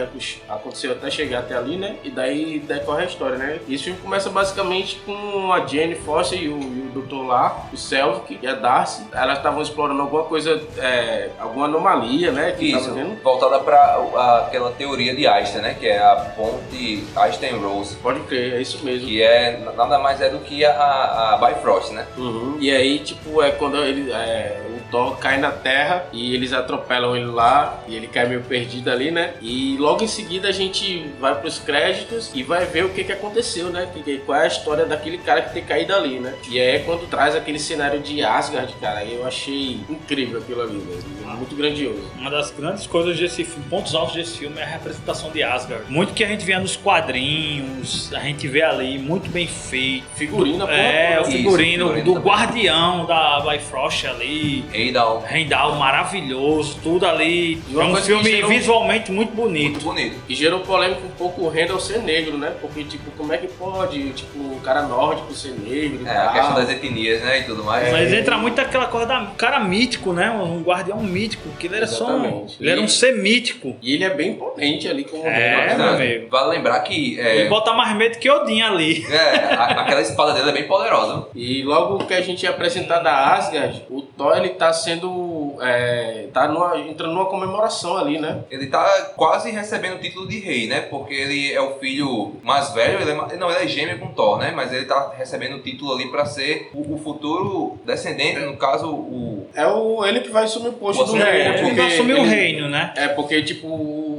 aconteceu até chegar até ali, né? E daí decorre a história, né? E esse filme começa basicamente com a Jane Foster e o, e o Dr. lá, o Selvig e a Darcy. Elas estavam explorando alguma coisa, é, alguma anomalia, né? Que Isso, voltada para aquela teoria de Einstein, né? Que é a ponte Einstein-Rose. Pode crer, é isso mesmo. Que é nada mais é do que a, a Bifrost, né? Uhum. E aí, tipo, é quando ele, é, Thor cai na Terra e eles atropelam ele lá e ele cai meio perdido ali, né? E logo em seguida a gente vai pros créditos e vai ver o que que aconteceu, né? Que, que- qual é a história daquele cara que tem caído ali, né? E aí é quando traz aquele cenário de Asgard, cara, eu achei incrível aquilo ali, velho. Muito grandioso. Uma das grandes coisas desse filme, pontos altos desse filme é a representação de Asgard. Muito que a gente vê nos quadrinhos, a gente vê ali muito bem feito. Figurina, pô. É, o Isso, figurino figurino do também. guardião da Bifrost ali. Heidal. Rendal maravilhoso, tudo ali. Uma É um filme gerou- visualmente muito Muito bonito. bonito. E gerou polêmica um pouco o Randall ser negro, né? Porque, tipo, como é que pode, tipo, um cara nórdico ser negro É, a questão das etnias, né? E tudo mais. Mas entra muito aquela coisa da cara mítico, né? Um guardião mítico, que ele era só um, Exatamente. ele era um ser mítico. E ele é bem imponente ali como É, Randall, meu né? amigo. Vale lembrar que é, Ele bota mais medo que Odin ali. é, a- aquela espada dele é bem poderosa. E logo que a gente é apresentado a Asgard, o Thor ele tá sendo. É, tá numa, entrando numa comemoração ali, né? Ele tá quase recebendo o título de rei, né? Porque ele é o filho mais velho, ele é, não, ele é gêmeo com Thor, né? Mas ele tá recebendo o título ali pra ser o, o futuro descendente, no caso, o. É o, ele que vai assumir o posto do é, rei, né? Ele vai assumir o ele- reino, né? É porque, tipo,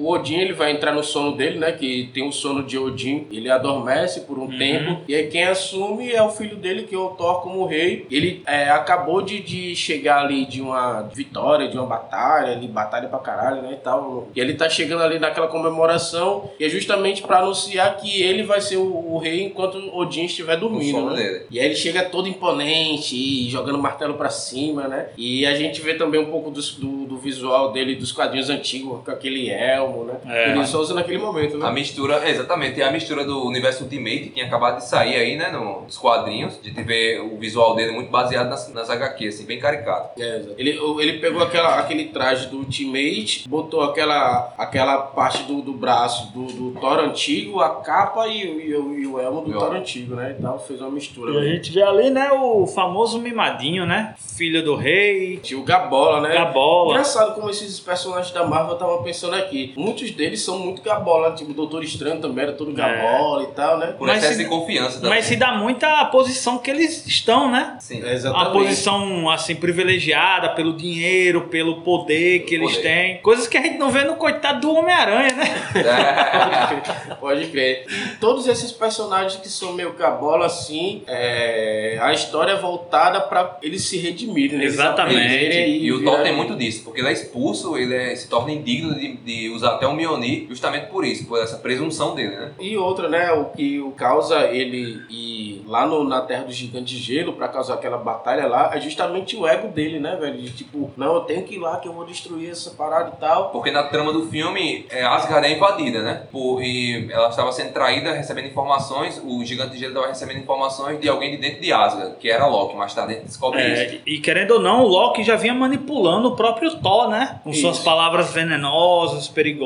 o Odin ele vai entrar no sono dele, né? Que tem o sono de Odin. Ele adormece por um Uhum. tempo. E aí quem assume é o filho dele, que é o Thor como rei. Ele é, acabou de, de chegar ali de uma vitória, de uma batalha, ali, batalha pra caralho, né? E tal. E ele tá chegando ali naquela comemoração. E é justamente pra anunciar que ele vai ser o, o rei enquanto Odin estiver dormindo. né? dele. E aí ele chega todo imponente e jogando martelo pra cima, né? E a gente vê também um pouco dos- do, do visual dele dos quadrinhos antigos, com aquele elmo, né? É. ele só usa naquele momento, né? A mistura, exatamente, é a mistura do universo Ultimate que tinha acabado de sair aí, né, no- nos quadrinhos. A gente vê o visual dele muito baseado nas, nas HQs, assim, bem caricato. É, exato. ele, ele pegou aquela, aquele traje do Ultimate, botou aquela, aquela parte do, do braço do, do Thor antigo, a capa e, o- e, e o elmo do Thor antigo, né? E tal, fez uma mistura. E a gente vê ali, né, o famoso mimadinho, né? Filho do rei, Tinha o Gabola, né? Gabola. Engraçado como esses personagens da Marvel eu tava pensando aqui. Muitos deles são muito gabola, tipo o Doutor Estranho também era todo gabola e tal, né? Por Mas excesso se- de confiança também. Mas se dá muito a posição que eles estão, né? Sim. É, exatamente. A posição, assim, privilegiada pelo dinheiro, pelo poder que eles poder. têm. Coisas que a gente não vê no coitado do Homem-Aranha, né? É. [LAUGHS] Pode crer. E todos esses personagens que são meio cabola assim, é, a história é voltada pra eles se redimirem. né? Eles Exatamente. aprenderem E o Thor tem muito disso, porque ele é expulso, ele é- se torna indigno de, de usar até o Mjolnir, justamente por isso, por essa presunção dele, né? E outra, né, o que o causa ele ir lá no, na Terra do Gigante de Gelo pra causar aquela batalha lá, é justamente o ego dele, né, velho? De tipo, não, eu tenho que ir lá que eu vou destruir essa parada e tal. Porque na trama do filme, é, Asgard é invadida, né? Por, e ela estava sendo traída, recebendo informações, o Gigante de Gelo estava recebendo informações de alguém de dentro de Asgard, que era Loki, mais tarde a gente descobre isso. É, e querendo ou não, o Loki já vinha manipulando o próprio Thor, né? Com suas Isso. palavras venenosas, perigosas.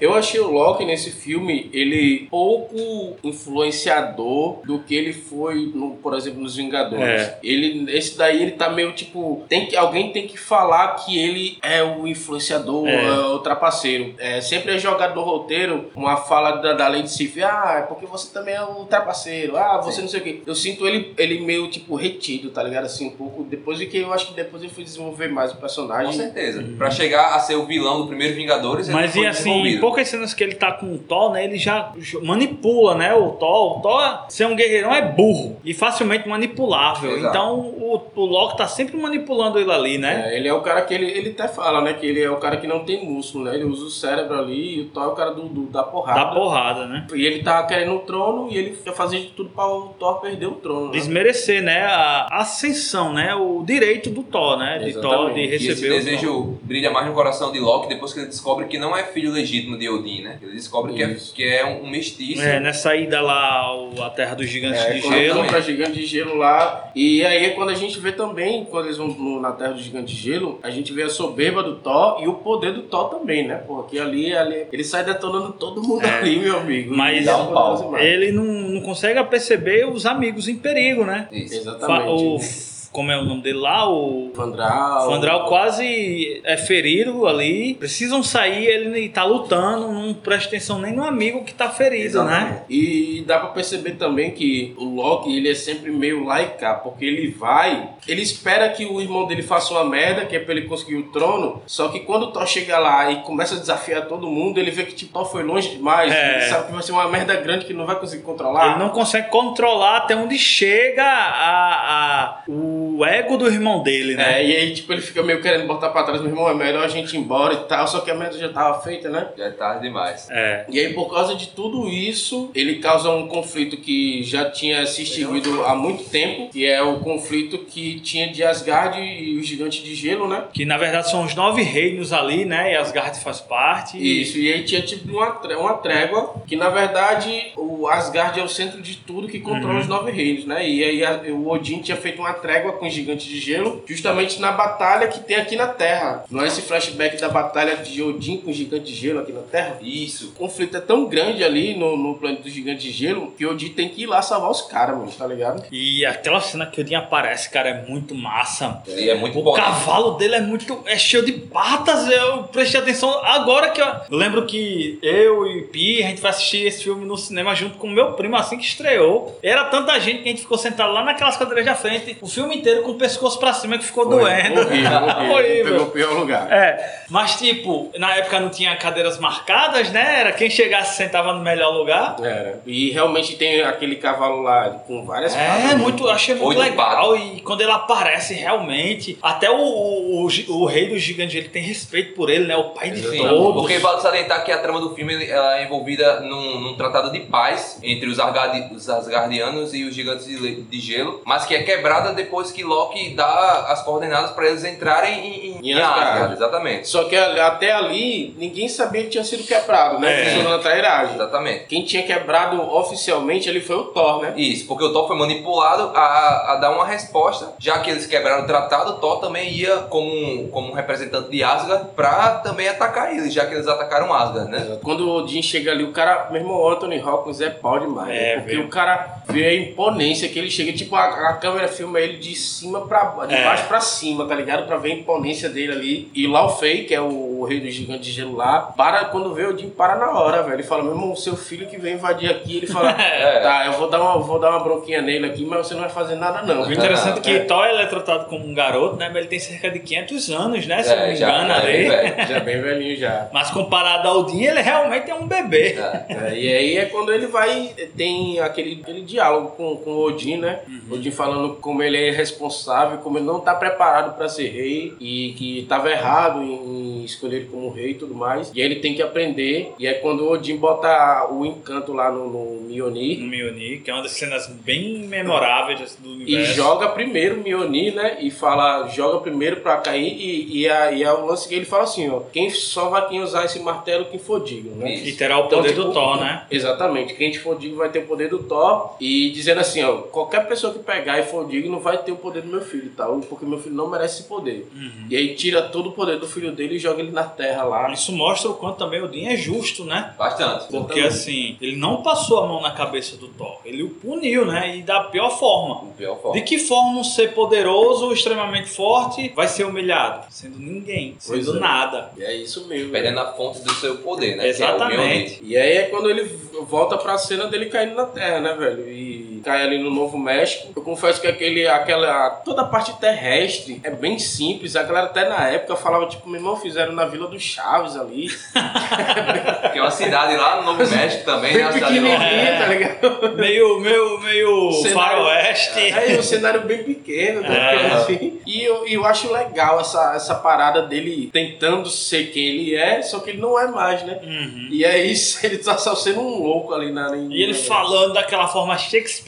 Eu achei o Loki nesse filme, ele pouco influenciador do que ele foi, no, por exemplo, nos Vingadores. É. Ele, esse daí ele tá meio tipo, tem que alguém tem que falar que ele é o influenciador, É. é. o trapaceiro. É, sempre é jogado no roteiro uma fala da, da Lady Sif, ah, é porque você também é o trapaceiro, ah, você não sei o quê. Eu sinto ele, ele meio tipo retido, tá ligado? Assim, um pouco. Depois de que eu acho que depois ele foi desenvolver mais o personagem. Com certeza. Pra chegar a ser o vilão do primeiro Vingadores, ele Mas e assim, em poucas cenas que ele tá com o Thor, né? Ele já manipula, né? O Thor. O Thor, ser um guerreirão, é burro e facilmente manipulável. Exato. Então o, o Loki tá sempre manipulando ele ali, né? É, ele é o cara que ele, ele até fala, né? Que ele é o cara que não tem músculo, né? Ele usa o cérebro ali e o Thor é o cara do, do- da porrada. Dá porrada, né? E ele tá querendo o trono e ele quer fazer de tudo pra o Thor perder o trono. Né? Desmerecer, né? A ascensão, né? O direito do Thor, né? De Thor de Exatamente. E esse receber desejo brilha mais no coração de Loki depois que ele descobre que não é filho legítimo de Odin, né? Ele descobre que é, que é um mestiço. É, nessa ida lá à Terra dos Gigantes É, de Gelo. pra Gigante de Gelo lá. E aí é quando a gente vê também, quando eles vão na Terra do Gigante de Gelo, a gente vê a soberba do Thor e o poder do Thor também, né? Porque ali, ali ele sai detonando todo mundo ali, meu amigo. Mas dá um ele não, não consegue perceber os amigos em perigo, né? Isso. Fa- Exatamente. o, como é o nome dele lá? O Fandral. Fandral quase é ferido ali. Precisam sair, ele tá lutando, não presta atenção nem no amigo que tá ferido, né? Exatamente. E dá pra perceber também que o Loki, ele é sempre meio lá e cá, porque ele vai, ele espera que o irmão dele faça uma merda, que é pra ele conseguir o trono, só que quando o Thor chega lá e começa a desafiar todo mundo, ele vê que tipo, Thor foi longe demais, É. ele sabe que vai ser uma merda grande que não vai conseguir controlar. Ele não consegue controlar até onde chega a, a- o ego do irmão dele, né? É, e aí, tipo, ele fica meio querendo botar pra trás, meu irmão, é melhor a gente ir embora e tal, só que a merda já tava feita, né? Já é tarde demais. É. E aí, por causa de tudo isso, ele causa um conflito que já tinha se extinguido há muito tempo, que é o conflito que tinha de Asgard e o Gigante de Gelo, né? Que na verdade são os nove reinos ali, né? E Asgard faz parte. E- Isso, e aí tinha tipo uma, uma trégua, que na verdade o Asgard é o centro de tudo que controla os nove reinos, né? E aí a- o Odin tinha feito uma trégua com o Gigante de Gelo, justamente na batalha que tem aqui na Terra. Não é esse flashback da batalha de Odin com o Gigante de Gelo aqui na Terra? Isso. O conflito é tão grande ali no, no planeta do Gigante de Gelo que o Odin tem que ir lá salvar os caras, mano, tá ligado? E aquela cena que o Odin aparece, cara, é muito massa. E é muito O bom. cavalo dele é muito. é cheio de patas. Eu prestei atenção agora que eu, eu lembro que eu e Pi, a gente foi assistir esse filme no cinema junto com o meu primo assim que estreou. Era tanta gente que a gente ficou sentado lá naquelas cadeiras da frente, o filme inteiro com o pescoço pra cima que ficou doendo. Horrível, horrível. [LAUGHS] Horrível. Pegou o pior lugar. É, mas tipo, na época não tinha cadeiras marcadas, né? Era quem chegasse sentava no melhor lugar. Era. E realmente tem aquele cavalo lá com várias patas, É, né? muito, achei muito Oito legal. E quando ele aparece realmente, até o, o, o rei do gigante ele tem respeito por ele, né? O pai de Sim, todos. porque vale salientar que a trama do filme ela é envolvida num, num tratado de paz entre os, Asgardi- os Asgardianos e os Gigantes de, de Gelo, mas que é quebrada depois que Loki dá as coordenadas para eles entrarem em, em, Em Asgard. Asgard. Exatamente. Só que até ali, ninguém sabia que tinha sido quebrado, né? É. Funcionando a trairagem. Exatamente. Quem tinha quebrado oficialmente ele foi o Thor, né? Isso, porque o Thor foi manipulado a, a dar uma resposta, já que eles quebraram o tratado, o Thor também ia como um, como um representante de Asgard pra também atacar eles, já que eles atacaram Asgard, né? Quando o Odin chega ali, o cara, meu irmão, Anthony Hopkins é pau demais. É, né? Porque viu? o cara vê a imponência que ele chega, tipo, a, a câmera filma ele de cima pra de É. baixo pra cima, tá ligado? Pra ver a imponência dele ali. E lá o Fei, que é o, o rei do gigante de gelo lá, para quando vê o Odin, para na hora, velho. Ele fala, meu irmão, o seu filho que vem invadir aqui, ele fala, [LAUGHS] É. tá, eu vou dar, uma, vou dar uma bronquinha nele aqui, mas você não vai fazer nada não. O interessante é que É. Thor ele é tratado como um garoto, né? Mas ele tem cerca de 500 anos, né? Se eu não É, me já, engano, é, ali. velho. Já bem velhinho já. Mas comparado ao Odin, ele realmente é um bebê. É. É, e aí é quando ele vai, tem aquele, aquele diálogo com, com o Odin, né? Odin falando como ele é irresponsável, como ele não tá preparado para ser rei e que estava errado em escolher ele como rei e tudo mais. E aí ele tem que aprender. E é quando o Odin bota o encanto lá no, no Mjolnir. No Mjolnir, que é uma das cenas bem memoráveis assim, do E universo. joga primeiro o Mjolnir, né? E fala, joga primeiro pra cair. E, e, a, e é o lance que ele fala assim, ó. Quem só vai quem usar esse martelo quem for digno, né? E terá o Então, poder tipo, do Thor, né? Exatamente. Quem for digno vai ter o poder do Thor. E dizendo assim, ó, qualquer pessoa que pegar e for digno vai ter o poder do meu filho, tá? Porque meu filho não merece esse poder. Uhum. E aí tira todo o poder do filho dele e joga ele na Terra lá. Isso mostra o quanto também o Odin é justo, né? Bastante. Porque assim, ele não passou a mão na cabeça do Thor, ele o puniu, né? E da pior forma. Pior forma. De que forma um ser poderoso, extremamente forte, vai ser humilhado? Sendo ninguém, Pois sendo é. nada. E é isso mesmo. Perdendo a fonte do seu poder, né? Exatamente. É o Mjolnir. E aí é quando ele volta pra cena dele caindo na terra, né, velho? E cai ali no Novo México. Eu confesso que aquele, aquela. toda a parte terrestre é bem simples. A galera até na época falava, tipo, meu irmão, fizeram na Vila do Chaves ali. [LAUGHS] Que é uma cidade lá no Novo México também, né? Bem Uma cidade enorme. pequenininha, tá ligado? Meio, meio, meio Cenário- faroeste. É, um cenário bem pequeno, né? É. assim. E eu, eu acho legal essa, essa parada dele tentando ser quem ele é, só que ele não é mais, né? Uhum. E é isso, [LAUGHS] ele tá só sendo um louco ali na. em- E ele falando daquela forma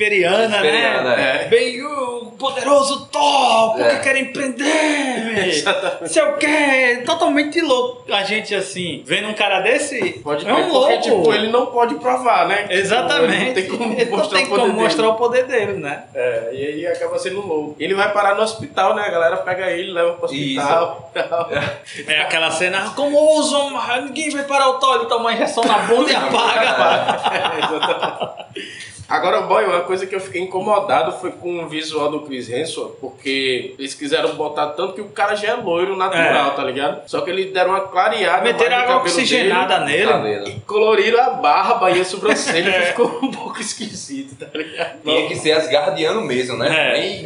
shakespeariana, Shakespeariana, né? é. Bem, o poderoso Thor, porque É. querem prender-me. [LAUGHS] Sei o quê, totalmente louco. A gente, assim, vendo um cara desse, Pode é um porque, louco. tipo, ele não pode provar, né? Tipo, Exatamente. Ele não tem como mostrar tem o poder como dele. mostrar o poder dele, né? É, e aí acaba sendo louco. Ele vai parar no hospital, né? A galera pega ele, leva pro hospital. tal. É aquela cena, como usam, ninguém vai parar o Thor, ele toma uma injeção na bunda e [LAUGHS] apaga. É, exatamente. Agora, boy, uma coisa que eu fiquei incomodado foi com o visual do Chris Hemsworth, porque eles quiseram botar tanto que o cara já é loiro natural, É. tá ligado? Só que eles deram uma clareada Meteram água oxigenada dele nele. E coloriram a barba e a sobrancelha, [LAUGHS] É. que ficou um pouco esquisito, tá ligado? Tinha que ser Asgardiano mesmo, né? É.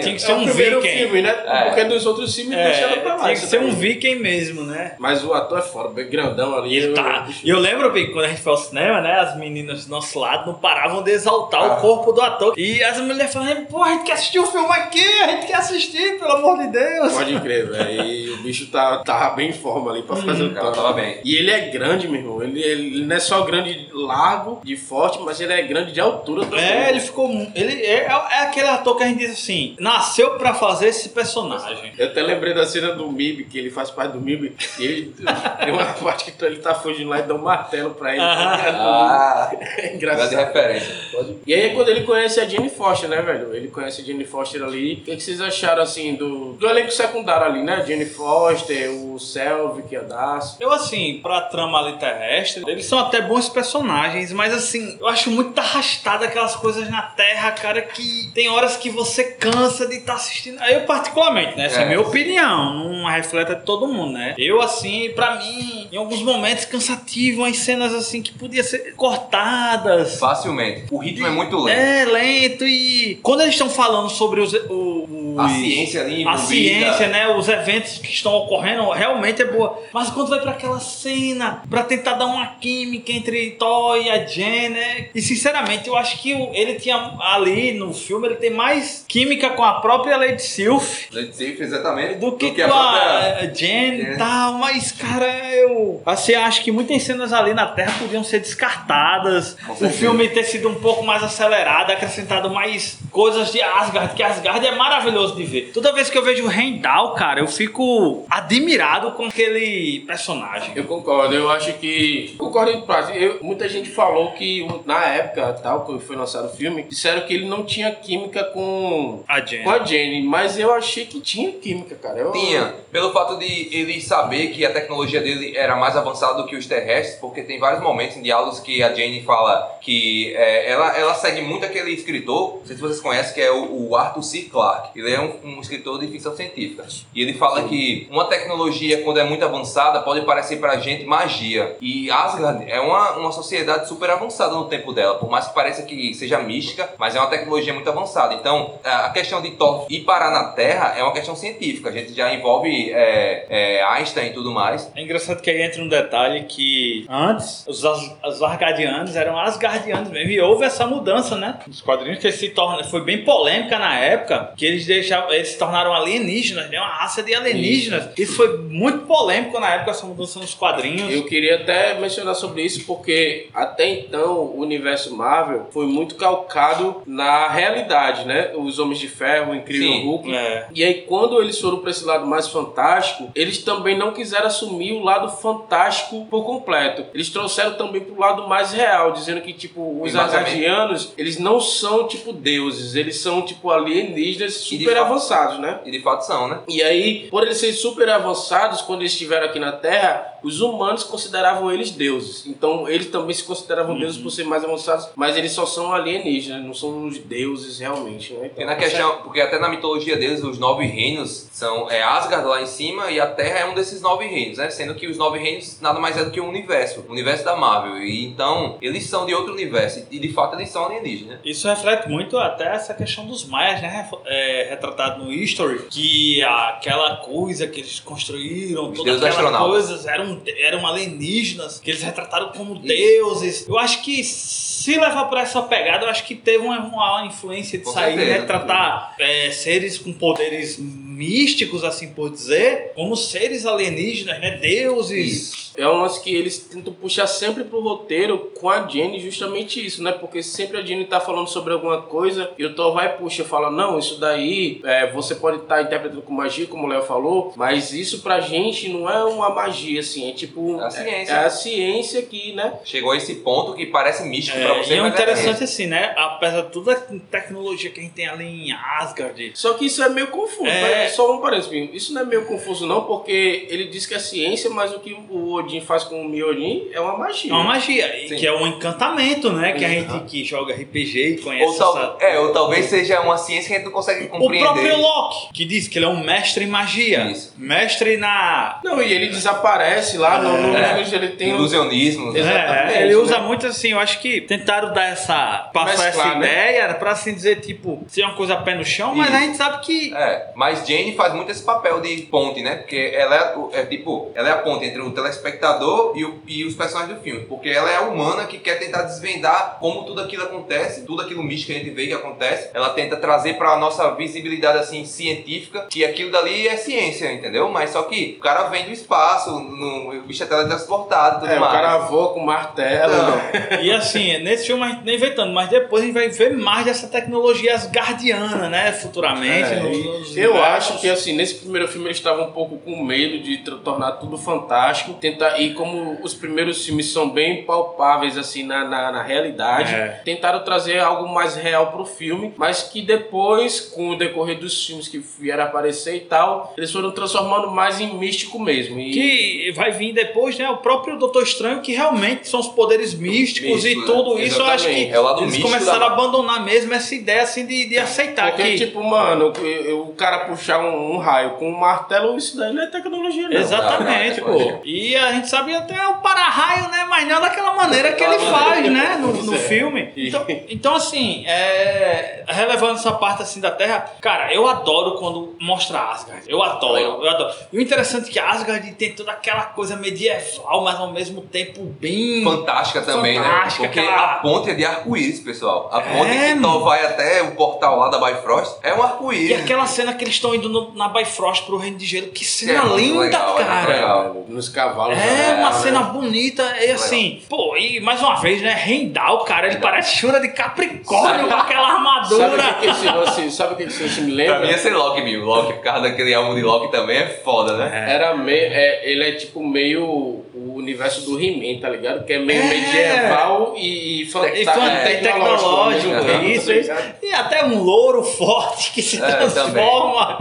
Tinha que É ser um viking. filme, né? É. Porque dos outros filmes É, deixaram pra lá. tinha que ser um daí. viking mesmo, né? Mas o ator é foda, bem grandão ali. E ele eu- tá. E eu lembro, Big, quando a gente foi ao cinema, né? As meninas do nosso lado não paravam de exaltar Ah. o corpo do ator. E as mulheres falando, pô, a gente quer assistir o filme aqui, a gente quer assistir, pelo amor de Deus. Pode crer, velho. E o bicho tá, tava bem em forma ali pra fazer o O cara tava bem. E ele é grande, meu irmão. Ele, ele não é só grande largo, de forte, mas ele é grande de altura também. É, ele ficou. Ele é, é aquele ator que a gente diz assim: nasceu pra fazer esse personagem. Eu até lembrei da cena do MIB, que ele faz parte do MIB, e ele [LAUGHS] tem uma parte que ele tá fugindo lá e dá um martelo pra ele. [LAUGHS] Ah, É grande engraçado. Referência. E aí é quando ele conhece a Jane Foster, né, velho? Ele conhece a Jane Foster ali. O que, que vocês acharam, assim, do, do elenco secundário ali, né? Jane Foster, o Selvig, a Darcy. Eu, assim, pra trama ali terrestre, eles são até bons personagens, mas assim, eu acho muito arrastado aquelas coisas na Terra, cara, que tem horas que você cansa de estar assistindo. Eu, particularmente, né? Essa é, a É. minha opinião, não reflete de todo mundo, né? Eu, assim, pra mim, em alguns momentos cansativo, umas cenas assim que podiam ser cortadas. Facilmente. O ritmo é muito lento. É, lento e. Quando eles estão falando sobre os. o- os- A ciência ali A ciência, né? Os eventos que estão ocorrendo realmente é boa. Mas quando vai pra aquela cena, pra tentar dar uma química entre Thor e a Jen, né? E sinceramente, eu acho que ele tinha ali no filme, ele tem mais química com a própria Lady Sylph. Led Zeppelin, exatamente. Do que, a com a, a Jen e tal, mas cara, eu assim, acho que muitas cenas ali na Terra podiam ser descartadas. O filme ter sido um pouco mais acelerado, acrescentado mais coisas de Asgard, que Asgard é maravilhoso de ver. Toda vez que eu vejo o Heimdall, cara, eu fico admirado com aquele personagem. Eu concordo, eu acho que. Concordo em parte. Eu- muita gente falou que na época, tal, quando foi lançado o filme, disseram que ele não tinha química com, A Jen. com a Jenny, mas eu achei que tinha química, cara. Eu, Tinha, pelo fato de ele saber que a tecnologia dele era mais avançada do que os terrestres, porque tem vários momentos em diálogos que a Jane fala que é, ela, ela segue muito aquele escritor, não sei se vocês conhecem, que é o, o Arthur C. Clarke. Ele é um, um escritor de ficção científica. E ele fala que uma tecnologia, quando é muito avançada, pode parecer pra gente magia. E Asgard é uma, uma sociedade super avançada no tempo dela, por mais que pareça que seja mística, mas é uma tecnologia muito avançada. Então, a questão de Thor ir parar na Terra é uma questão científica. A gente já envolve é, é, Einstein e tudo mais. É engraçado que aí entra um detalhe que antes os, As- os Asgardianos eram Asgardianos mesmo. E houve essa mudança, né? Nos quadrinhos que se torna, foi bem polêmica na época, que eles deixavam, eles se tornaram alienígenas, né? Uma raça de alienígenas. Isso foi muito polêmico na época, essa mudança nos quadrinhos. Eu queria até mencionar sobre isso porque até então o universo Marvel foi muito calcado na realidade, né? Os Homens de Ferro, o Incrível Sim, Hulk. É. E aí quando eles foram para esse lado mais fantástico, eles também não quiseram assumir o lado fantástico por completo. Eles trouxeram também pro lado mais real, dizendo que tipo os. Asgardianos, eles não são tipo deuses, deuses, eles são tipo alienígenas super fato- avançados, né? E de fato são, né? E aí, por eles serem super avançados, quando eles estiveram aqui na Terra, os humanos consideravam eles deuses. Então, eles também se consideravam Uhum. deuses por serem mais avançados, mas eles só são alienígenas, não são os deuses realmente, né? Porque, na questão, porque até na mitologia deles, os nove reinos são é Asgard lá em cima e a Terra é um desses nove reinos, né? Sendo que os nove reinos nada mais é do que um universo, o universo da Marvel. E então, eles são de outro universo e de fato eles são alienígenas. Isso reflete muito até essa questão dos maias, né? É, retratado no History, que aquela coisa que eles construíram, Os toda deuses aquela astronautas. coisas eram, eram alienígenas, que eles retrataram como deuses. Eu acho que se levar por essa pegada, eu acho que teve uma, uma influência de Com sair, certeza. retratar é, seres com poderes místicos, assim por dizer, como seres alienígenas, né? Deuses. Isso. É um lance que eles tentam puxar sempre pro roteiro com a Jenny, justamente isso, né? Porque sempre a Jenny tá falando sobre alguma coisa e o Thor vai e puxa e fala: Não, isso daí é, você pode estar interpretando com magia, como o Léo falou, mas isso pra gente não é uma magia, assim, é tipo. É a ciência. É, é a ciência que, né? Chegou a esse ponto que parece místico É, pra você, e é interessante assim, né? Apesar de toda a tecnologia que a gente tem ali em Asgard, Só que isso é meio confuso. É. mas Só um parênteses, Pinho. isso não é meio confuso, não, porque ele diz que é ciência, mas o que o Odin faz com o Mjolnir é uma magia. É uma magia, e Sim. que é um encantamento, né? Que a Uhum. gente que joga RPG e conhece Ou, tal- essa... é, ou talvez seja uma ciência que a gente não consegue O compreender. próprio Loki, que diz que ele é um mestre em magia. Isso. Mestre na... Não, e ele desaparece lá, no, no É. ele tem um... Ilusionismo. Exatamente, É, ele usa né? muito assim, eu acho que tentaram dar essa. passar Mesclar, essa né? ideia pra assim dizer, tipo, ser uma coisa pé no chão, mas Isso. a gente sabe que. É, mas Jane faz muito esse papel de ponte, né? Porque ela é, o- é tipo, ela é a ponte entre o telespectador e, o- e os personagens do filme. Porque ela é a humana que quer tentar desvendar como tudo aquilo acontece, tudo aquilo místico que a gente vê que acontece. Ela tenta trazer pra nossa visibilidade assim científica que aquilo dali é ciência, entendeu? Mas só que o cara vem do espaço, no, o bicho é teletransportado e tudo É, o mais. cara voa com martelo. Né? E assim, nesse filme a gente nem vê tanto, mas depois a gente vai ver mais dessa tecnologia asgardiana, né? Futuramente. É, nos- nos eu universos. Acho que assim, nesse primeiro filme eles estavam um pouco com medo de tornar tudo fantástico. Tentar, e como os primeiros filmes são bem palpáveis assim na, na, na realidade, É. tentaram trazer algo mais real pro filme, mas que depois, com o decorrer dos filmes que vieram aparecer e tal, eles foram transformando mais em místico mesmo. E Que vai vir depois, né? O próprio Doutor Estranho, que realmente são os poderes místicos Místico, e tudo né? isso. Eu acho que. É eles começaram da- a abandonar mesmo essa ideia assim de, de aceitar Porque, que. tipo, mano, o, o cara puxar um, um raio com um martelo, isso daí não é tecnologia, não. Exatamente, Não, não, não, pô. E a gente sabe até o para-raio, né? Mas não daquela maneira que ele faz, né? No, no É. filme. Então, então, assim, é... relevando essa parte assim da Terra, cara, eu adoro quando mostra Asgard. Eu adoro, eu adoro. E o interessante é que Asgard tem toda aquela coisa medieval, mas ao mesmo tempo bem. Fantástica também, Fantástica, né? Porque aquela- a ponte é de arco-íris, pessoal. A ponte É, que Thor vai até o portal lá da Bifrost é um E arco-íris. aquela cena que eles estão indo no- na Bifrost pro Reino de Gelo, que É cena muito linda, legal, é cara. legal. Nos cavalos. É, né? uma é, cena é. bonita e assim, pô, e mais uma vez, né, Rendal, cara, ele parece chura de Capricórnio com aquela Sabe o armadura. que, que esse lance, sabe o que, que esse me lembra? Pra mim ia ser Loki, meu. Loki, por causa daquele álbum de Loki também é foda, né? Era meio, é, ele é tipo meio o universo do He-Man, tá ligado? Que é meio É. medieval e, e, E é, tecnológico, mesmo tempo, isso, tá isso. E até um louro forte que se É, transforma.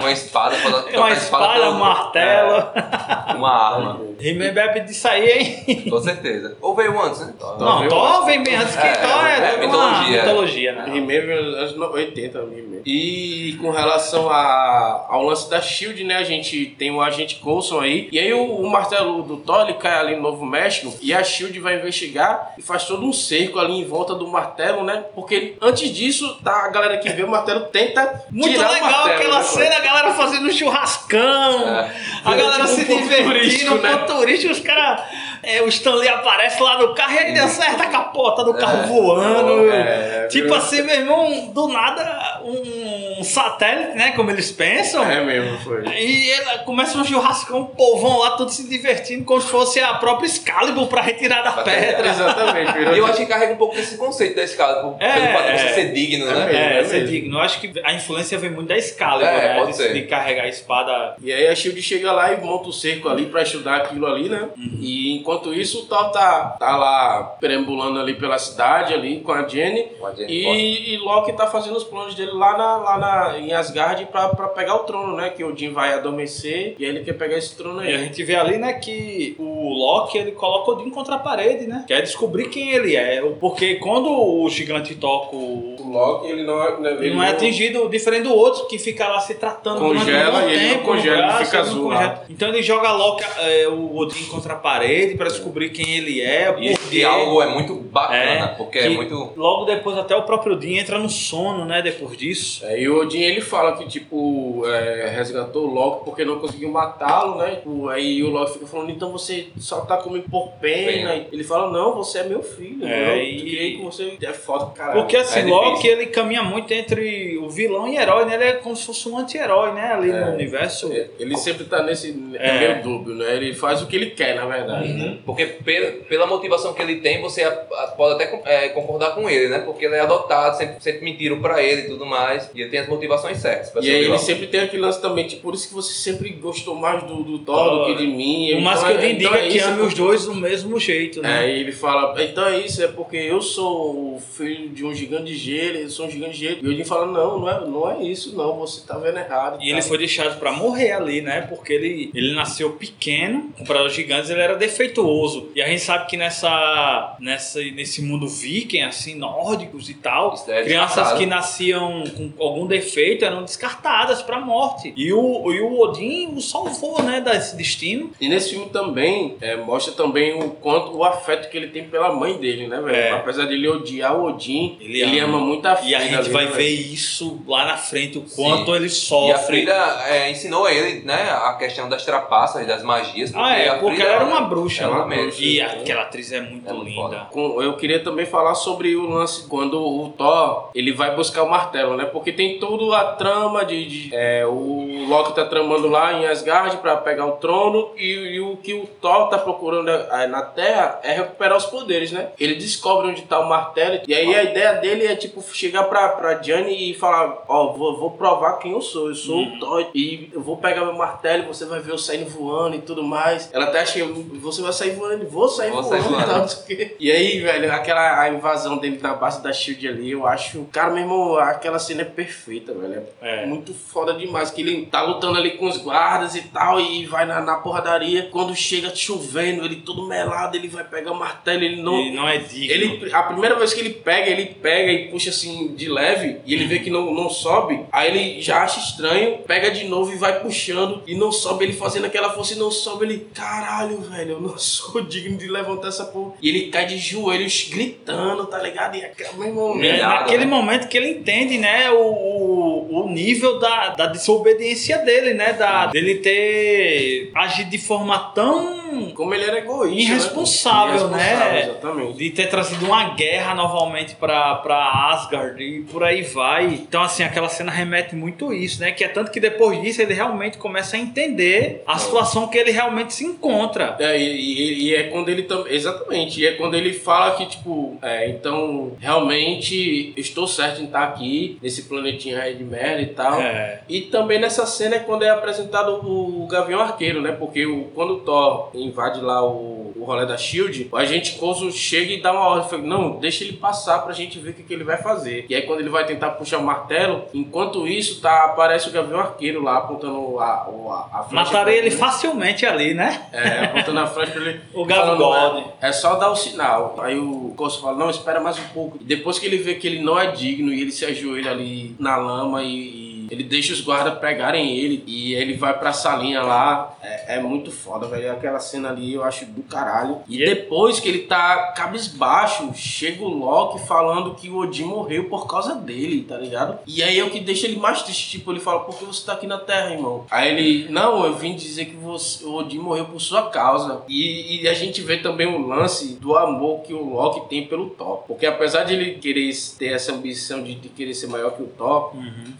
Uma espada, É uma espada, [LAUGHS] um martelo. É, uma arma. [LAUGHS] He-Man bebe disso aí, hein? Com certeza. Ou veio antes, né? Não, veio Thor vem bem antes que É, Thor é, é, mitologia, uma é. mitologia, né? He-Man veio nos anos 80, He-Man. E com relação a, ao lance da SHIELD, né, a gente tem o agente Coulson aí, e aí o, o martelo do Thor, cai ali no Novo México, e a SHIELD vai investigar e faz todo um cerco ali em volta do martelo, né, porque antes disso, tá, a galera que vê o martelo tenta Muito tirar o legal martelo, aquela né, cena, a galera fazendo um churrascão, É. a galera Tipo um se divertindo, um né? turístico, os caras. É, o Stanley aparece lá no carro e ele acerta a capota do carro É. voando. É, tipo viu? assim, meu irmão, do nada um, satélite, né? Como eles pensam. É mesmo, foi. E ela começa um churrascão, um povão lá, todo se divertindo, como se fosse a própria Excalibur pra retirar da pedra. Exatamente. E [LAUGHS] eu acho que carrega um pouco desse conceito da escala, por- É, pelo fato de você é. ser digno, É né? mesmo. É, ser mesmo. digno. Eu acho que a influência vem muito da Excalibur, É, né? pode de, ser. de carregar a espada. E aí a Shield chega lá e monta o cerco ali pra estudar aquilo ali, né? E enquanto isso, o Thor tá, tá lá perambulando ali pela cidade ali com a Jenny. Com a Jenny. E, e Loki tá fazendo os planos dele lá, na, lá na, em Asgard pra, pra pegar o trono, né? Que Odin vai adormecer e aí ele quer pegar esse trono E a aí. gente vê ali, né, que o Loki, ele coloca Odin contra a parede, né? Quer descobrir quem ele é. Porque quando o gigante toca o... Loki, ele não é. Ele não é atingido, diferente do outro que fica lá se tratando Congela durante um bom e ele não tempo, congela, ele braço, fica ele não azul congela. Então ele joga Loki, é, o Odin contra a parede pra descobrir quem ele é, E esse diálogo é muito bacana, É, porque é muito. Logo depois até o próprio Odin entra no sono, né, depois disso. É, e o Odin ele fala que, tipo, é, resgatou o Loki porque não conseguiu matá-lo, né? Tipo, aí o Loki fica falando, então você só tá comigo por pena. Pena. Ele fala, não, você é meu filho. É, eu e- criei com você. É foda, caralho. Porque assim, É Loki ele caminha muito entre o vilão e herói, né? Ele é como se fosse um anti-herói, né? Ali É. no universo. É, Ele sempre tá nesse É. é. meio dúbio, né? Ele faz o que ele quer, na verdade. Uhum. Porque pela, pela motivação que ele tem, você a- a- pode até é, concordar com ele, né? Porque ele é adotado, sempre, sempre mentiram pra ele e tudo mais. E ele tem as motivações certas. pra E ser aí ele sempre tem aquele lance também, tipo, por isso que você sempre gostou mais do, do Thor do que de mim. O mais Então que é- eu diga então é que ame os dois do mesmo jeito, né? É, e ele fala, então é isso, é porque eu sou o filho de um gigante de gelo, eu sou um gigante de gelo. E o Odin fala, não, não é, não é isso, não, você tá vendo errado. E ele foi deixado pra morrer ali, né? Porque ele, ele nasceu pequeno, comparado aos gigantes, ele era defeituoso. E a gente sabe que nessa, nessa nesse mundo viking, assim, nórdicos e tal, é crianças descartado. que nasciam com algum defeito eram descartadas pra morte. E o, e o Odin o salvou, né, desse destino. E nesse filme também é, mostra também o quanto o afeto que ele tem pela mãe dele, né, velho? É. Apesar de ele odiar o Odin, Ele ele, ama. ama. Muito a E a gente vai né, ver isso lá na frente, o quanto ele E a sofre. Frida é, ensinou a ele, né, a questão das trapaças, das magias. Ah, é, a porque Frida ela era uma bruxa. Ela né? mesmo. E aquela atriz é muito É linda. foda. Com- Eu queria também falar sobre o lance quando o Thor ele vai buscar o martelo, né? Porque tem toda a trama de, de- é, o Loki tá tramando lá em Asgard pra pegar o trono e, e o que o Thor tá procurando é, na Terra é recuperar os poderes, né? Ele descobre onde tá o martelo e aí a ideia dele é tipo chegar pra, pra Jane e falar, ó, vou, vou provar quem eu sou, eu sou o Thor e eu vou pegar meu martelo, e você vai ver eu saindo voando e tudo mais. Ela até acha que você vai sair voando, vou sair Vou sair voando, e voando. quê. E aí, velho, aquela a invasão dele na base da Shield ali, eu acho. Cara, meu irmão, aquela cena é perfeita, velho. É, É. muito foda demais. Que ele tá lutando ali com os guardas e tal, e vai na, na porradaria. Quando chega chovendo, ele todo melado, ele vai pegar o martelo, ele não. Ele não é digno. Ele, a primeira vez que ele pega, ele pega e puxa assim de leve e ele vê que não, não sobe. Aí ele já acha estranho, pega de novo e vai puxando e não sobe. Ele fazendo aquela força e não sobe. Ele, caralho, velho, eu não [LAUGHS] sou digno de levantar essa porra. E ele cai de joelhos gritando, tá ligado? E aquela, meu irmão, É Humilhado, naquele né? momento que ele entende, né, o, o, o nível da, da desobediência dele, né, da, dele ter agido de forma tão... como ele era egoísta. Irresponsável, né? né? Exatamente. De ter trazido uma guerra novamente pra, pra Asgard e por aí vai. Então, assim, aquela cena remete muito isso, né? Que é tanto que depois disso ele realmente começa a entender a situação que ele realmente se encontra. É, e, e- e é quando ele também. Exatamente. E é quando ele fala que, tipo, é, então, realmente estou certo em estar aqui, nesse planetinha aí de merda e tal. É. E também nessa cena é quando é apresentado o Gavião Arqueiro, né? Porque o, quando o Thor invade lá o, o rolê da Shield, o agente Coulson chega e dá uma ordem. Fala, não, deixa ele passar pra gente ver o que, que ele vai fazer. E aí quando ele vai tentar puxar o martelo, enquanto isso, tá, aparece o Gavião Arqueiro lá apontando a, a, a flecha Mataria ele facilmente ali, né? é, apontando a frente pra ele. [LAUGHS] O Gav falando. É, é só dar o sinal. Aí o Coço fala, não, espera mais um pouco. Depois que ele vê que ele não é digno e ele se ajoelha ali na lama e, e ele deixa os guardas pegarem ele e ele vai pra salinha lá. É, é muito foda, velho. Aquela cena ali eu acho do caralho. E depois que ele tá cabisbaixo, chega o Loki falando que o Odin morreu por causa dele, tá ligado? E aí é o que deixa ele mais triste. Tipo, ele fala, por que você tá aqui na Terra, irmão? Aí ele, não, eu vim dizer que você, o Odin morreu por sua causa. E, e a gente vê também o lance do amor que o Loki tem pelo Thor. Porque apesar de ele querer ter essa ambição de, de querer ser maior que o Thor,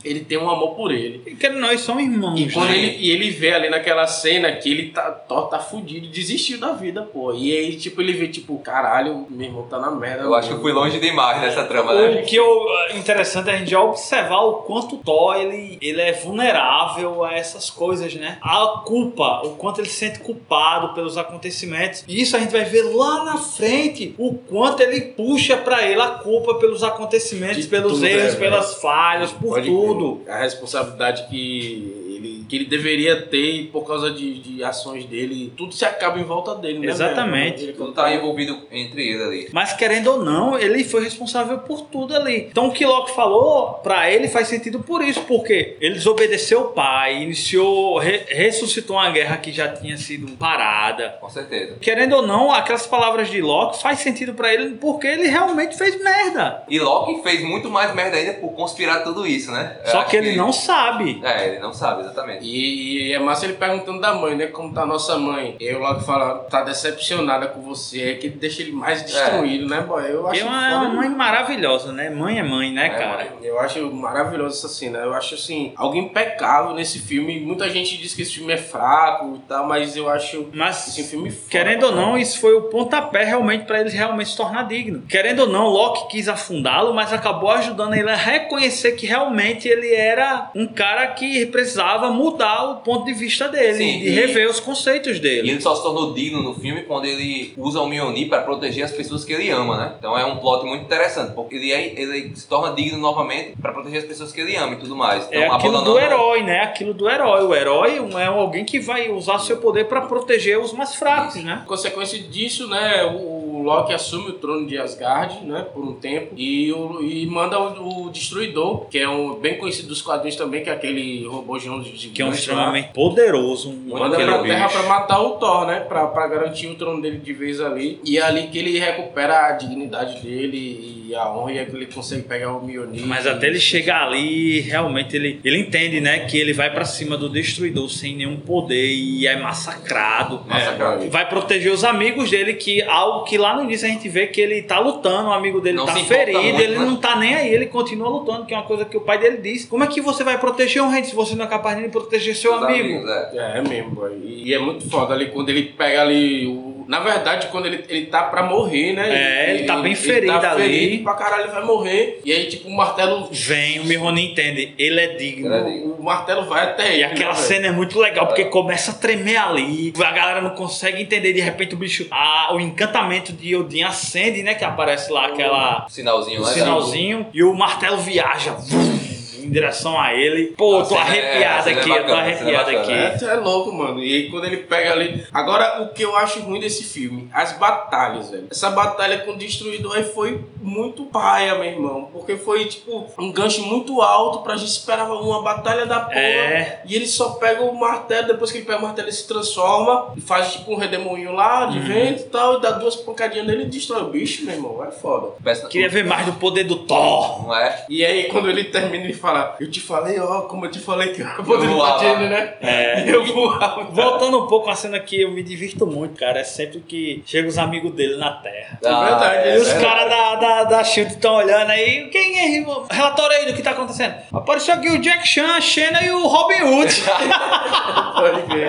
ele tem um amor por ele. E que nós somos irmãos. E quando né? ele, e ele vê ali naquela cena que ele tá, Thor tá fudido, desistiu da vida, pô. E aí, tipo, ele vê, tipo, caralho, meu irmão tá na merda. Eu acho que eu fui longe demais nessa trama, né? O que eu, interessante é a gente já observar o quanto o Thor ele, ele é vulnerável a essas coisas, né? A culpa, o quanto ele se sente culpado pelos acontecimentos. E isso a gente vai ver lá na frente, o quanto ele puxa pra ele a culpa pelos acontecimentos, De pelos erros, é, pelas falhas, por Pode tudo. crer. Responsabilidade que que ele deveria ter e por causa de, de ações dele, tudo se acaba em volta dele, né? Exatamente. Ele Tudo tá envolvido entre eles ali. Mas querendo ou não, ele foi responsável por tudo ali. Então o que Loki falou pra ele faz sentido por isso, porque ele desobedeceu o pai, iniciou, re- ressuscitou uma guerra que já tinha sido parada. Com certeza. Querendo ou não, aquelas palavras de Loki faz sentido pra ele porque ele realmente fez merda. E Loki fez muito mais merda ainda por conspirar tudo isso, né? Eu Só que ele não sabe. É, ele não sabe, exatamente. E, e é massa ele perguntando da mãe, né? Como tá nossa mãe. Eu logo fala, tá decepcionada com você. É que deixa ele mais destruído, né, boy? Eu acho Porque é uma, é mãe maravilhosa, né? Mãe é mãe, né, É, cara? Eu acho maravilhoso essa cena. Eu acho assim, algo impecável nesse filme. Muita gente diz que esse filme é fraco e tal, mas eu acho Mas esse filme foda. Querendo ou não, isso foi o pontapé realmente para ele realmente se tornar digno. Querendo ou não, Loki quis afundá-lo, mas acabou ajudando ele a reconhecer que realmente ele era um cara que precisava mudar o ponto de vista dele Sim, e e- rever os conceitos E dele. ele só se tornou digno no filme quando ele usa o Mjolnir para proteger as pessoas que ele ama, né? Então é um plot muito interessante, porque ele, é- ele se torna digno novamente para proteger as pessoas que ele ama e tudo mais. Então, É aquilo do herói, né? Aquilo do herói. O herói é alguém que vai usar seu poder para proteger os mais fracos, né? consequência disso, né, o o Loki assume o trono de Asgard, né, por um tempo, e, o, e manda o, o Destruidor, que é um bem conhecido dos quadrinhos também, que é aquele robôzão de Que é um extremamente poderoso. Um Manda pra Terra bicho. pra matar o Thor, né? Pra, pra garantir o trono dele de vez ali. E é ali que ele recupera a dignidade dele e a honra, e é que ele consegue pegar o Mjolnir. Mas até ele chegar ali, realmente ele, ele entende, né, que ele vai pra cima do destruidor sem nenhum poder e é massacrado. Massacrado. Vai proteger os amigos dele, que algo que lá no início a gente vê que ele tá lutando, o amigo dele Não tá ferido, muito, ele né? não tá nem aí, ele continua lutando, que é uma coisa que o pai dele disse. Como é que você vai proteger um rei se você não é capaz de proteger seu Seus amigo? amigos, é. É, é mesmo, boy. E, e é muito foda ali quando ele pega ali o. Na verdade, quando ele, ele tá pra morrer, né? É, ele tá bem ferido tá ali. ferido pra caralho, ele vai morrer. E aí, tipo, o martelo. Vem, o Mironi entende, ele é digno. Ele é digno. O martelo vai até ele. E aquela né, velho? cena é muito legal, porque começa a tremer ali, a galera não consegue entender, de repente o bicho, ah, o encantamento de Odin acende, né, que aparece lá aquela Um Sinalzinho o lá. sinalzinho, e o martelo viaja vum, em direção a ele. Pô, A tô é- arrepiado é aqui, eu tô bacana, é arrepiado bacana, aqui. É, tu é louco, mano. E aí quando ele pega ali. Agora, o que eu acho ruim desse filme, as batalhas, velho. Essa batalha com o Destruidor aí foi muito paia, meu irmão. Porque foi, tipo, um gancho muito alto pra gente esperava uma batalha da porra. É. E ele só pega o martelo, depois que ele pega o martelo, ele se transforma e faz tipo um redemoinho lá de vento e tal, e dá duas pancadinhas nele e destrói o bicho, meu irmão. É foda. Queria ver mais do poder do Thor. Não é? E aí, quando ele termina, ele fala: Eu te falei, ó, como eu te falei que eu vou. Jane, né? É. [LAUGHS] Eu voava. Voltando um pouco à cena que eu me divirto muito, cara, é sempre que chega os amigos dele na Terra. Ah, verdade, E os É caras da, da, da Shield estão olhando aí. Quem é? irmão? Relatório aí do que tá acontecendo. Apareceu aqui o Jack Chan, a Xena e o Robin Hood. [LAUGHS] Pode ver.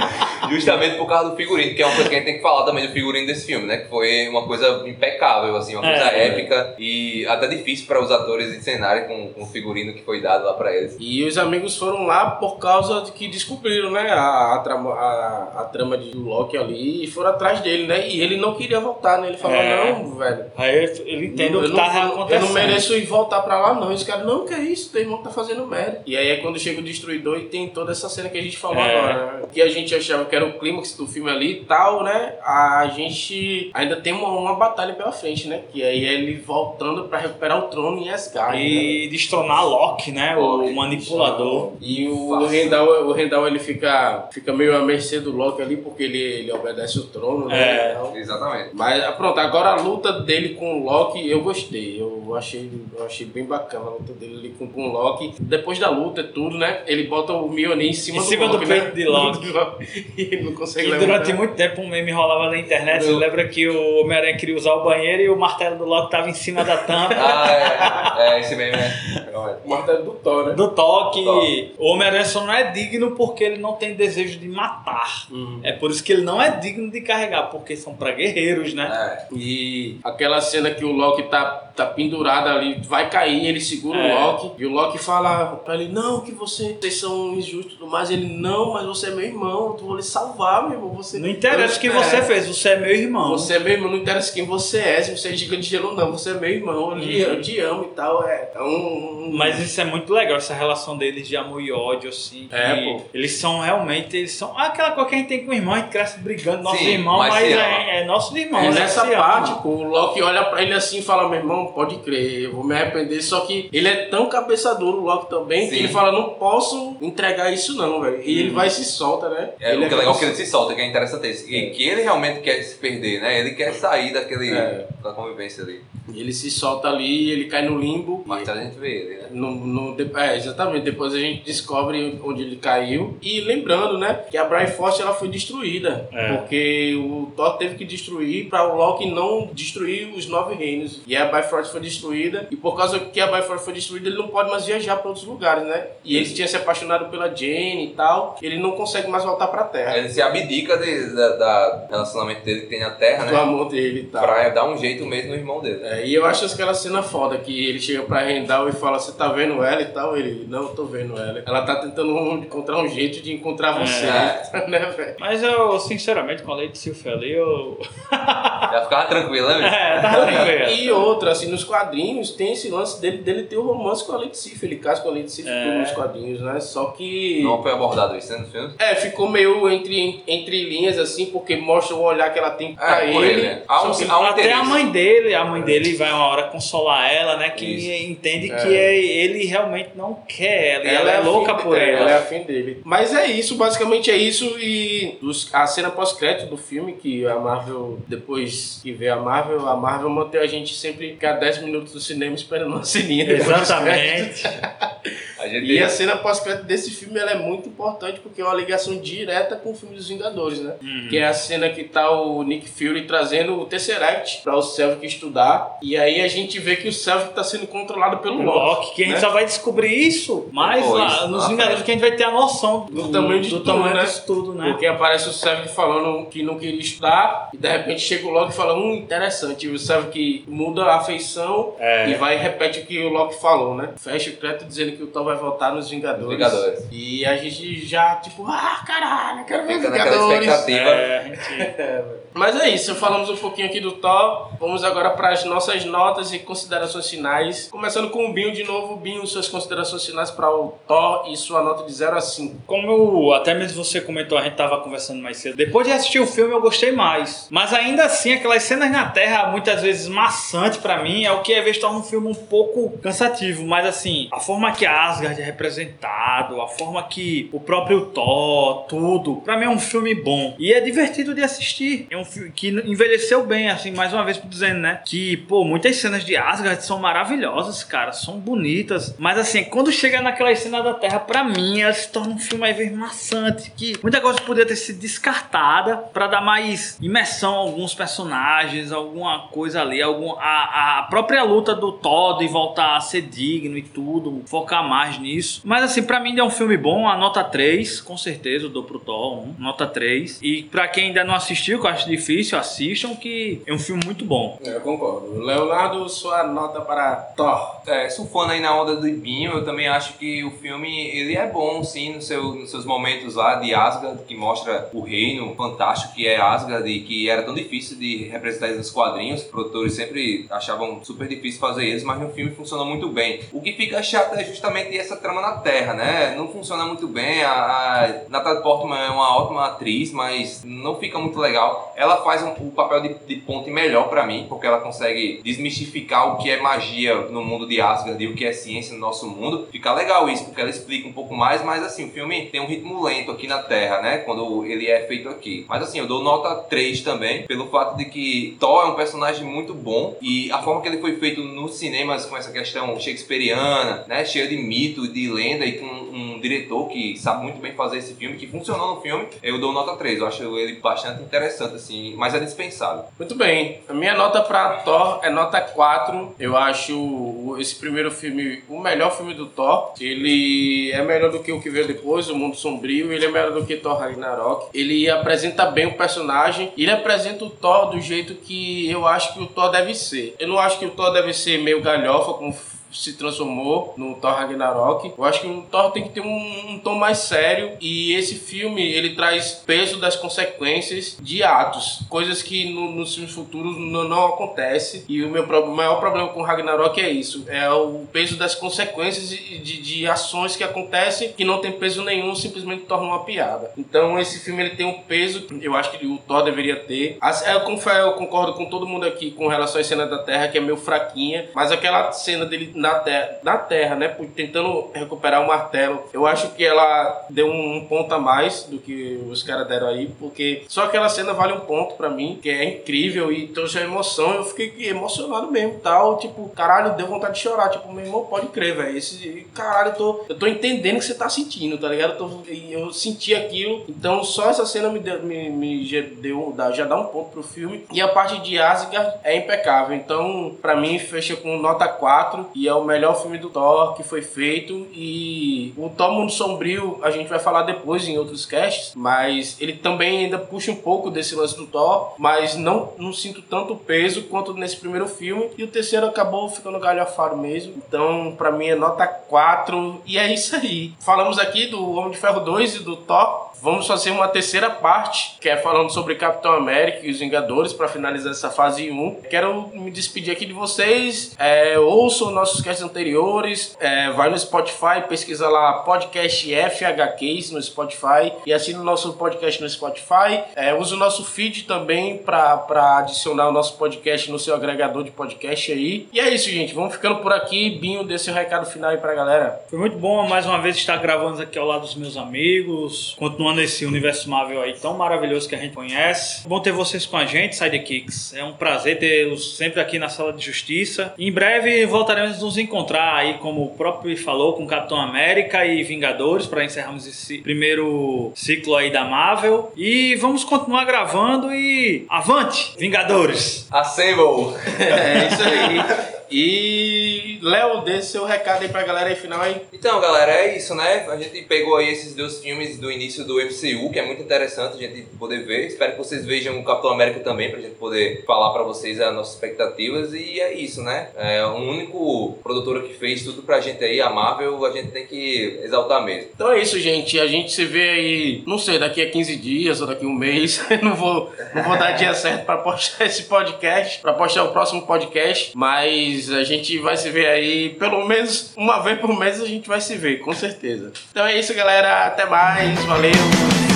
Justamente por causa do figurino, que é uma coisa que a gente tem que falar também do figurino desse filme, né? Que foi uma coisa impecável, assim, uma coisa É. épica e até difícil para os atores encenarem com, com o figurino que foi dado lá para eles. E os amigos foram lá por causa de que descobriram, né, a, a, trama, a, a trama de Loki ali e foram atrás dele, né? E ele não queria voltar, né? Ele falou, É. não, velho. Aí ele entende o eu que não, tá eu acontecendo. não mereço ir voltar pra lá, não. Esse cara, não, que é isso? Teu irmão tá fazendo merda. E aí é quando chega o Destruidor e tem toda essa cena que a gente falou É. agora, né? Que a gente achava que era o clímax do filme ali e tal, né? A gente ainda tem uma, uma batalha pela frente, né? Que aí é ele voltando pra recuperar o trono em Asgard. né? E destronar Loki, né? Né? O manipulador. E o Fácil. Rendal, o Rendal ele fica, fica meio à mercê do Loki ali, porque ele, ele obedece o trono, né? É. e tal. Exatamente. Mas ah, pronto, agora a luta dele com o Loki eu gostei. Eu achei, eu achei bem bacana a luta dele ali com, com o Loki. Depois da luta e tudo, né? Ele bota o Mjolnir em cima Em do cima do Loki, peito né? de Loki. [LAUGHS] e ele não consegue E levantar. durante muito tempo um meme rolava na internet. Você lembra que o Homem-Aranha queria usar o banheiro e o martelo do Loki tava em cima da tampa. Ah, é. É, esse meme, né? Realmente. O martelo do Thor, né? Do toque, Toque. o Homem-Aranha só não é digno porque ele não tem desejo de matar. Uhum. É por isso que ele não é digno de carregar, porque são pra guerreiros, né? É. E aquela cena que o Loki tá, tá pendurado ali, vai cair, ele segura É. o Loki. E o Loki fala pra ele, não, que você, vocês são injustos e tudo mais. Ele, não, mas você é meu irmão, eu vou lhe salvar, meu irmão. Você, Não interessa o que É. você fez, você é meu irmão. Você é meu irmão, não interessa quem você é, se você é gigante de gelo não, você é meu irmão, eu, lhe- eu te amo e tal. É, é um, um- Mas isso é muito legal, essa relação deles de amor e ódio, assim. É, que pô. Eles são realmente, eles são aquela coisa que a gente tem com o irmão, a gente cresce brigando, nosso Sim, irmão, mas mas ama. é, é nosso irmão, É né? nessa Se ama. parte, pô, o Loki olha pra ele assim e fala, meu irmão, pode crer, eu vou me arrepender. Só que ele é tão cabeça dura, o Loki também, que Sim. ele fala, não posso entregar isso não, velho. E ele vai e se solta, né? É, ele o que é legal é que ele se solta, que é interessante isso. E que ele realmente quer se perder, né? Ele quer sair daquele, É. da convivência ali. Ele se solta ali, ele cai no limbo. Tarde a gente vê ele, né? No, no, é, exatamente. Depois a gente descobre onde ele caiu. E lembrando, né, que a Brian Force ela foi destruída. É. Porque o Thor teve que destruir para o Loki não destruir os nove reinos. E a Bifrost foi destruída. E por causa que a Bifrost foi destruída, ele não pode mais viajar para outros lugares, né? E ele tinha se apaixonado pela Jane e tal. Ele não consegue mais voltar para Terra. Ele se abdica de, da, da relacionamento dele que tem na Terra, Do né? amor dele e tal. Pra dar um jeito mesmo no irmão dele. É, e eu acho aquela cena foda que ele chega pra Rendal e fala: Você tá vendo ela e tal? Ele, não, eu tô vendo ela. Ela tá tentando encontrar um jeito de encontrar você, É. [LAUGHS] né, velho? Mas eu, sinceramente, com a Lady Sylvie ali, eu... [LAUGHS] Já ficava tranquilo, né? É, tava tranquilo. E outra, assim, nos quadrinhos tem esse lance dele, dele ter o romance com a Lady Sif. Ele casa com a Lady Sif É. nos quadrinhos, né? Só que. Não foi abordado isso né, nos filmes? É, ficou meio entre, entre linhas, assim, porque mostra o olhar que ela tem pra É, ele. ele, né? Há um- há um Até interesse. a mãe dele, a mãe dele vai uma hora consolar ela, né? Que Isso. entende É. que é- ele realmente não quer ela. E ela, é louca afim- por é, ela. Ela é afim dele. Mas é isso, basicamente é isso. E os- a cena pós-crédito do filme, que a Marvel, depois que vê a Marvel, a Marvel mantém a gente sempre ficar 10 minutos no cinema esperando uma ceninha. de pós-crédito. Exatamente. [LAUGHS] A gente E a cena pós-crédito desse filme ela é muito importante porque é uma ligação direta com o filme dos Vingadores, né? Uhum. Que é a cena que tá o Nick Fury trazendo o Tesseract para o Selvig estudar. E aí a gente vê que o Selvig tá sendo controlado pelo O Loki. Loki, que a gente né? só vai descobrir isso mais Depois, lá nos Vingadores, que a gente vai ter a noção Do tamanho de do tudo, tamanho né? disso tudo, né? Porque aparece o Selvig falando que não queria estudar, e de repente chega o Loki e fala, hum, interessante. E o Selvig muda a feição É. e vai e repete o que o Loki falou, né? Fecha o crédito dizendo que o Thor vai voltar nos Vingadores. Vingadores. E a gente já, tipo, ah, caralho, quero ver os Fica naquela Vingadores. expectativa. É, a gente... [LAUGHS] Mas é isso, falamos um pouquinho aqui do Thor. Vamos agora para as nossas notas e considerações finais. Começando com o Binho de novo. Binho, suas considerações finais para o Thor e sua nota de 0 a 5. Como eu, até mesmo você comentou, a gente tava conversando mais cedo. Depois de assistir o filme, eu gostei mais. Mas ainda assim, aquelas cenas na Terra, muitas vezes maçante pra mim, é o que às vezes torna um filme um pouco cansativo. Mas assim, a forma que Asgard é representado, a forma que o próprio Thor, tudo, pra mim é um filme bom. E é divertido de assistir. É um filme que envelheceu bem, assim, mais uma vez dizendo, né? Que, pô, muitas cenas de Asgard são maravilhosas, cara, são bonitas. Mas assim, quando chega naquela cena da Terra, pra mim, ela se torna um filme vezes maçante. Que muita coisa poderia ter sido descartada pra dar mais imersão a alguns personagens, alguma coisa ali, algum, a, a própria luta do Thor de voltar a ser digno e tudo, focar mais nisso. Mas assim, pra mim é um filme bom, a nota 3, com certeza, eu dou pro Thor, um, nota 3. E pra quem ainda não assistiu, que eu acho difícil, assistam, que é um filme muito bom. Eu concordo. Leonardo, sua nota para Thor. É, surfando aí na onda do Ibinho, eu também acho que o filme ele é bom, sim, no seu, nos seus momentos lá de Asgard, que mostra o reino fantástico que é Asgard e que era tão difícil de representar eles nos quadrinhos. Os produtores sempre achavam super difícil fazer eles, mas no filme funcionou muito bem. O que fica chato é justamente essa trama na Terra, né? né? Não funciona muito bem. A, a Natalie Portman é uma ótima atriz, mas não fica muito legal. Ela faz um, o papel de, de ponte melhor para mim, porque ela consegue desmistificar o que é magia no mundo de Asgard e o que é ciência no nosso mundo. Fica legal isso, porque ela explica um pouco mais, mas assim, o filme tem um ritmo lento aqui na Terra, né? Quando ele é feito aqui. Mas assim, eu dou nota 3 também, pelo fato de que Thor é um personagem muito bom e a forma que ele foi feito nos cinemas com essa questão shakespeariana, né? Cheia de mito, de lenda e com um diretor que sabe muito bem fazer esse filme, que funcionou no filme, eu dou nota 3. Eu acho ele bastante interessante, assim, mas é dispensável. Muito bem. A minha nota pra Thor é nota 4. Eu acho esse primeiro filme o melhor filme do Thor. Ele é melhor do que o que veio depois, O Mundo Sombrio. Ele é melhor do que Thor Ragnarok. Ele apresenta bem o personagem. Ele apresenta o Thor do jeito que eu acho que o Thor deve ser. Eu não acho que o Thor deve ser meio galhofa, como se transformou no Thor Ragnarok. Eu acho que o Thor tem que ter um, um, tom mais sério e esse filme ele traz peso das consequências de atos, coisas que no, nos filmes futuros não, não acontece. E o meu o maior problema com Ragnarok é isso, é o peso das consequências de, de, de, ações que acontecem que não tem peso nenhum, simplesmente torna uma piada. Então esse filme ele tem um peso eu acho que o Thor deveria ter. Eu concordo com todo mundo aqui com relação à cena da Terra que é meio fraquinha, mas aquela cena dele na na terra, né? Tentando recuperar o martelo. Eu acho que ela deu um ponto a mais do que os caras deram aí, porque só aquela cena vale um ponto para mim, que é incrível e trouxe a emoção. Eu fiquei emocionado mesmo, tal. Tipo, caralho, deu vontade de chorar. Tipo, meu irmão, pode crer, velho. Esse caralho, eu tô, eu tô entendendo o que você tá sentindo, tá ligado? Eu, tô, eu senti aquilo. Então, só essa cena me deu, me, me deu, já dá um ponto pro filme. E a parte de Asgard é impecável. Então, para mim, fecha com nota 4 e é é o melhor filme do Thor que foi feito e o Thor Mundo Sombrio a gente vai falar depois em outros casts, mas ele também ainda puxa um pouco desse lance do Thor, mas não, não sinto tanto peso quanto nesse primeiro filme e o terceiro acabou ficando galhofado mesmo. Então, para mim é nota 4 e é isso aí. Falamos aqui do Homem de Ferro 2 e do Thor Vamos fazer uma terceira parte, que é falando sobre Capitão América e os Vingadores, para finalizar essa fase 1. Quero me despedir aqui de vocês. É, ouçam nossos casts anteriores. É, vai no Spotify, pesquisa lá podcast FHQs no Spotify e assina o nosso podcast no Spotify. É, use o nosso feed também para adicionar o nosso podcast no seu agregador de podcast aí. E é isso, gente. Vamos ficando por aqui. Binho, dê seu recado final aí pra galera. Foi muito bom mais uma vez estar gravando aqui ao lado dos meus amigos. Continuando esse universo Marvel aí tão maravilhoso que a gente conhece. Bom ter vocês com a gente, Sidekicks. É um prazer tê-los sempre aqui na Sala de Justiça. Em breve voltaremos a nos encontrar aí, como o próprio falou, com Capitão América e Vingadores para encerrarmos esse primeiro ciclo aí da Marvel. E vamos continuar gravando e avante, Vingadores! Assemble! é isso aí. [LAUGHS] E Léo, dê seu recado aí pra galera aí final aí. Então, galera, é isso, né? A gente pegou aí esses dois filmes do início do MCU, que é muito interessante a gente poder ver. Espero que vocês vejam o Capitão América também, pra gente poder falar pra vocês as nossas expectativas. E é isso, né? É o único produtor que fez tudo pra gente aí, a Marvel, a gente tem que exaltar mesmo. Então é isso, gente. A gente se vê aí, não sei, daqui a 15 dias ou daqui a um mês. [LAUGHS] não vou, não vou dar dia certo pra postar esse podcast, pra postar o próximo podcast, mas a gente vai se ver aí, pelo menos uma vez por mês a gente vai se ver, com certeza. Então é isso, galera. Até mais. Valeu.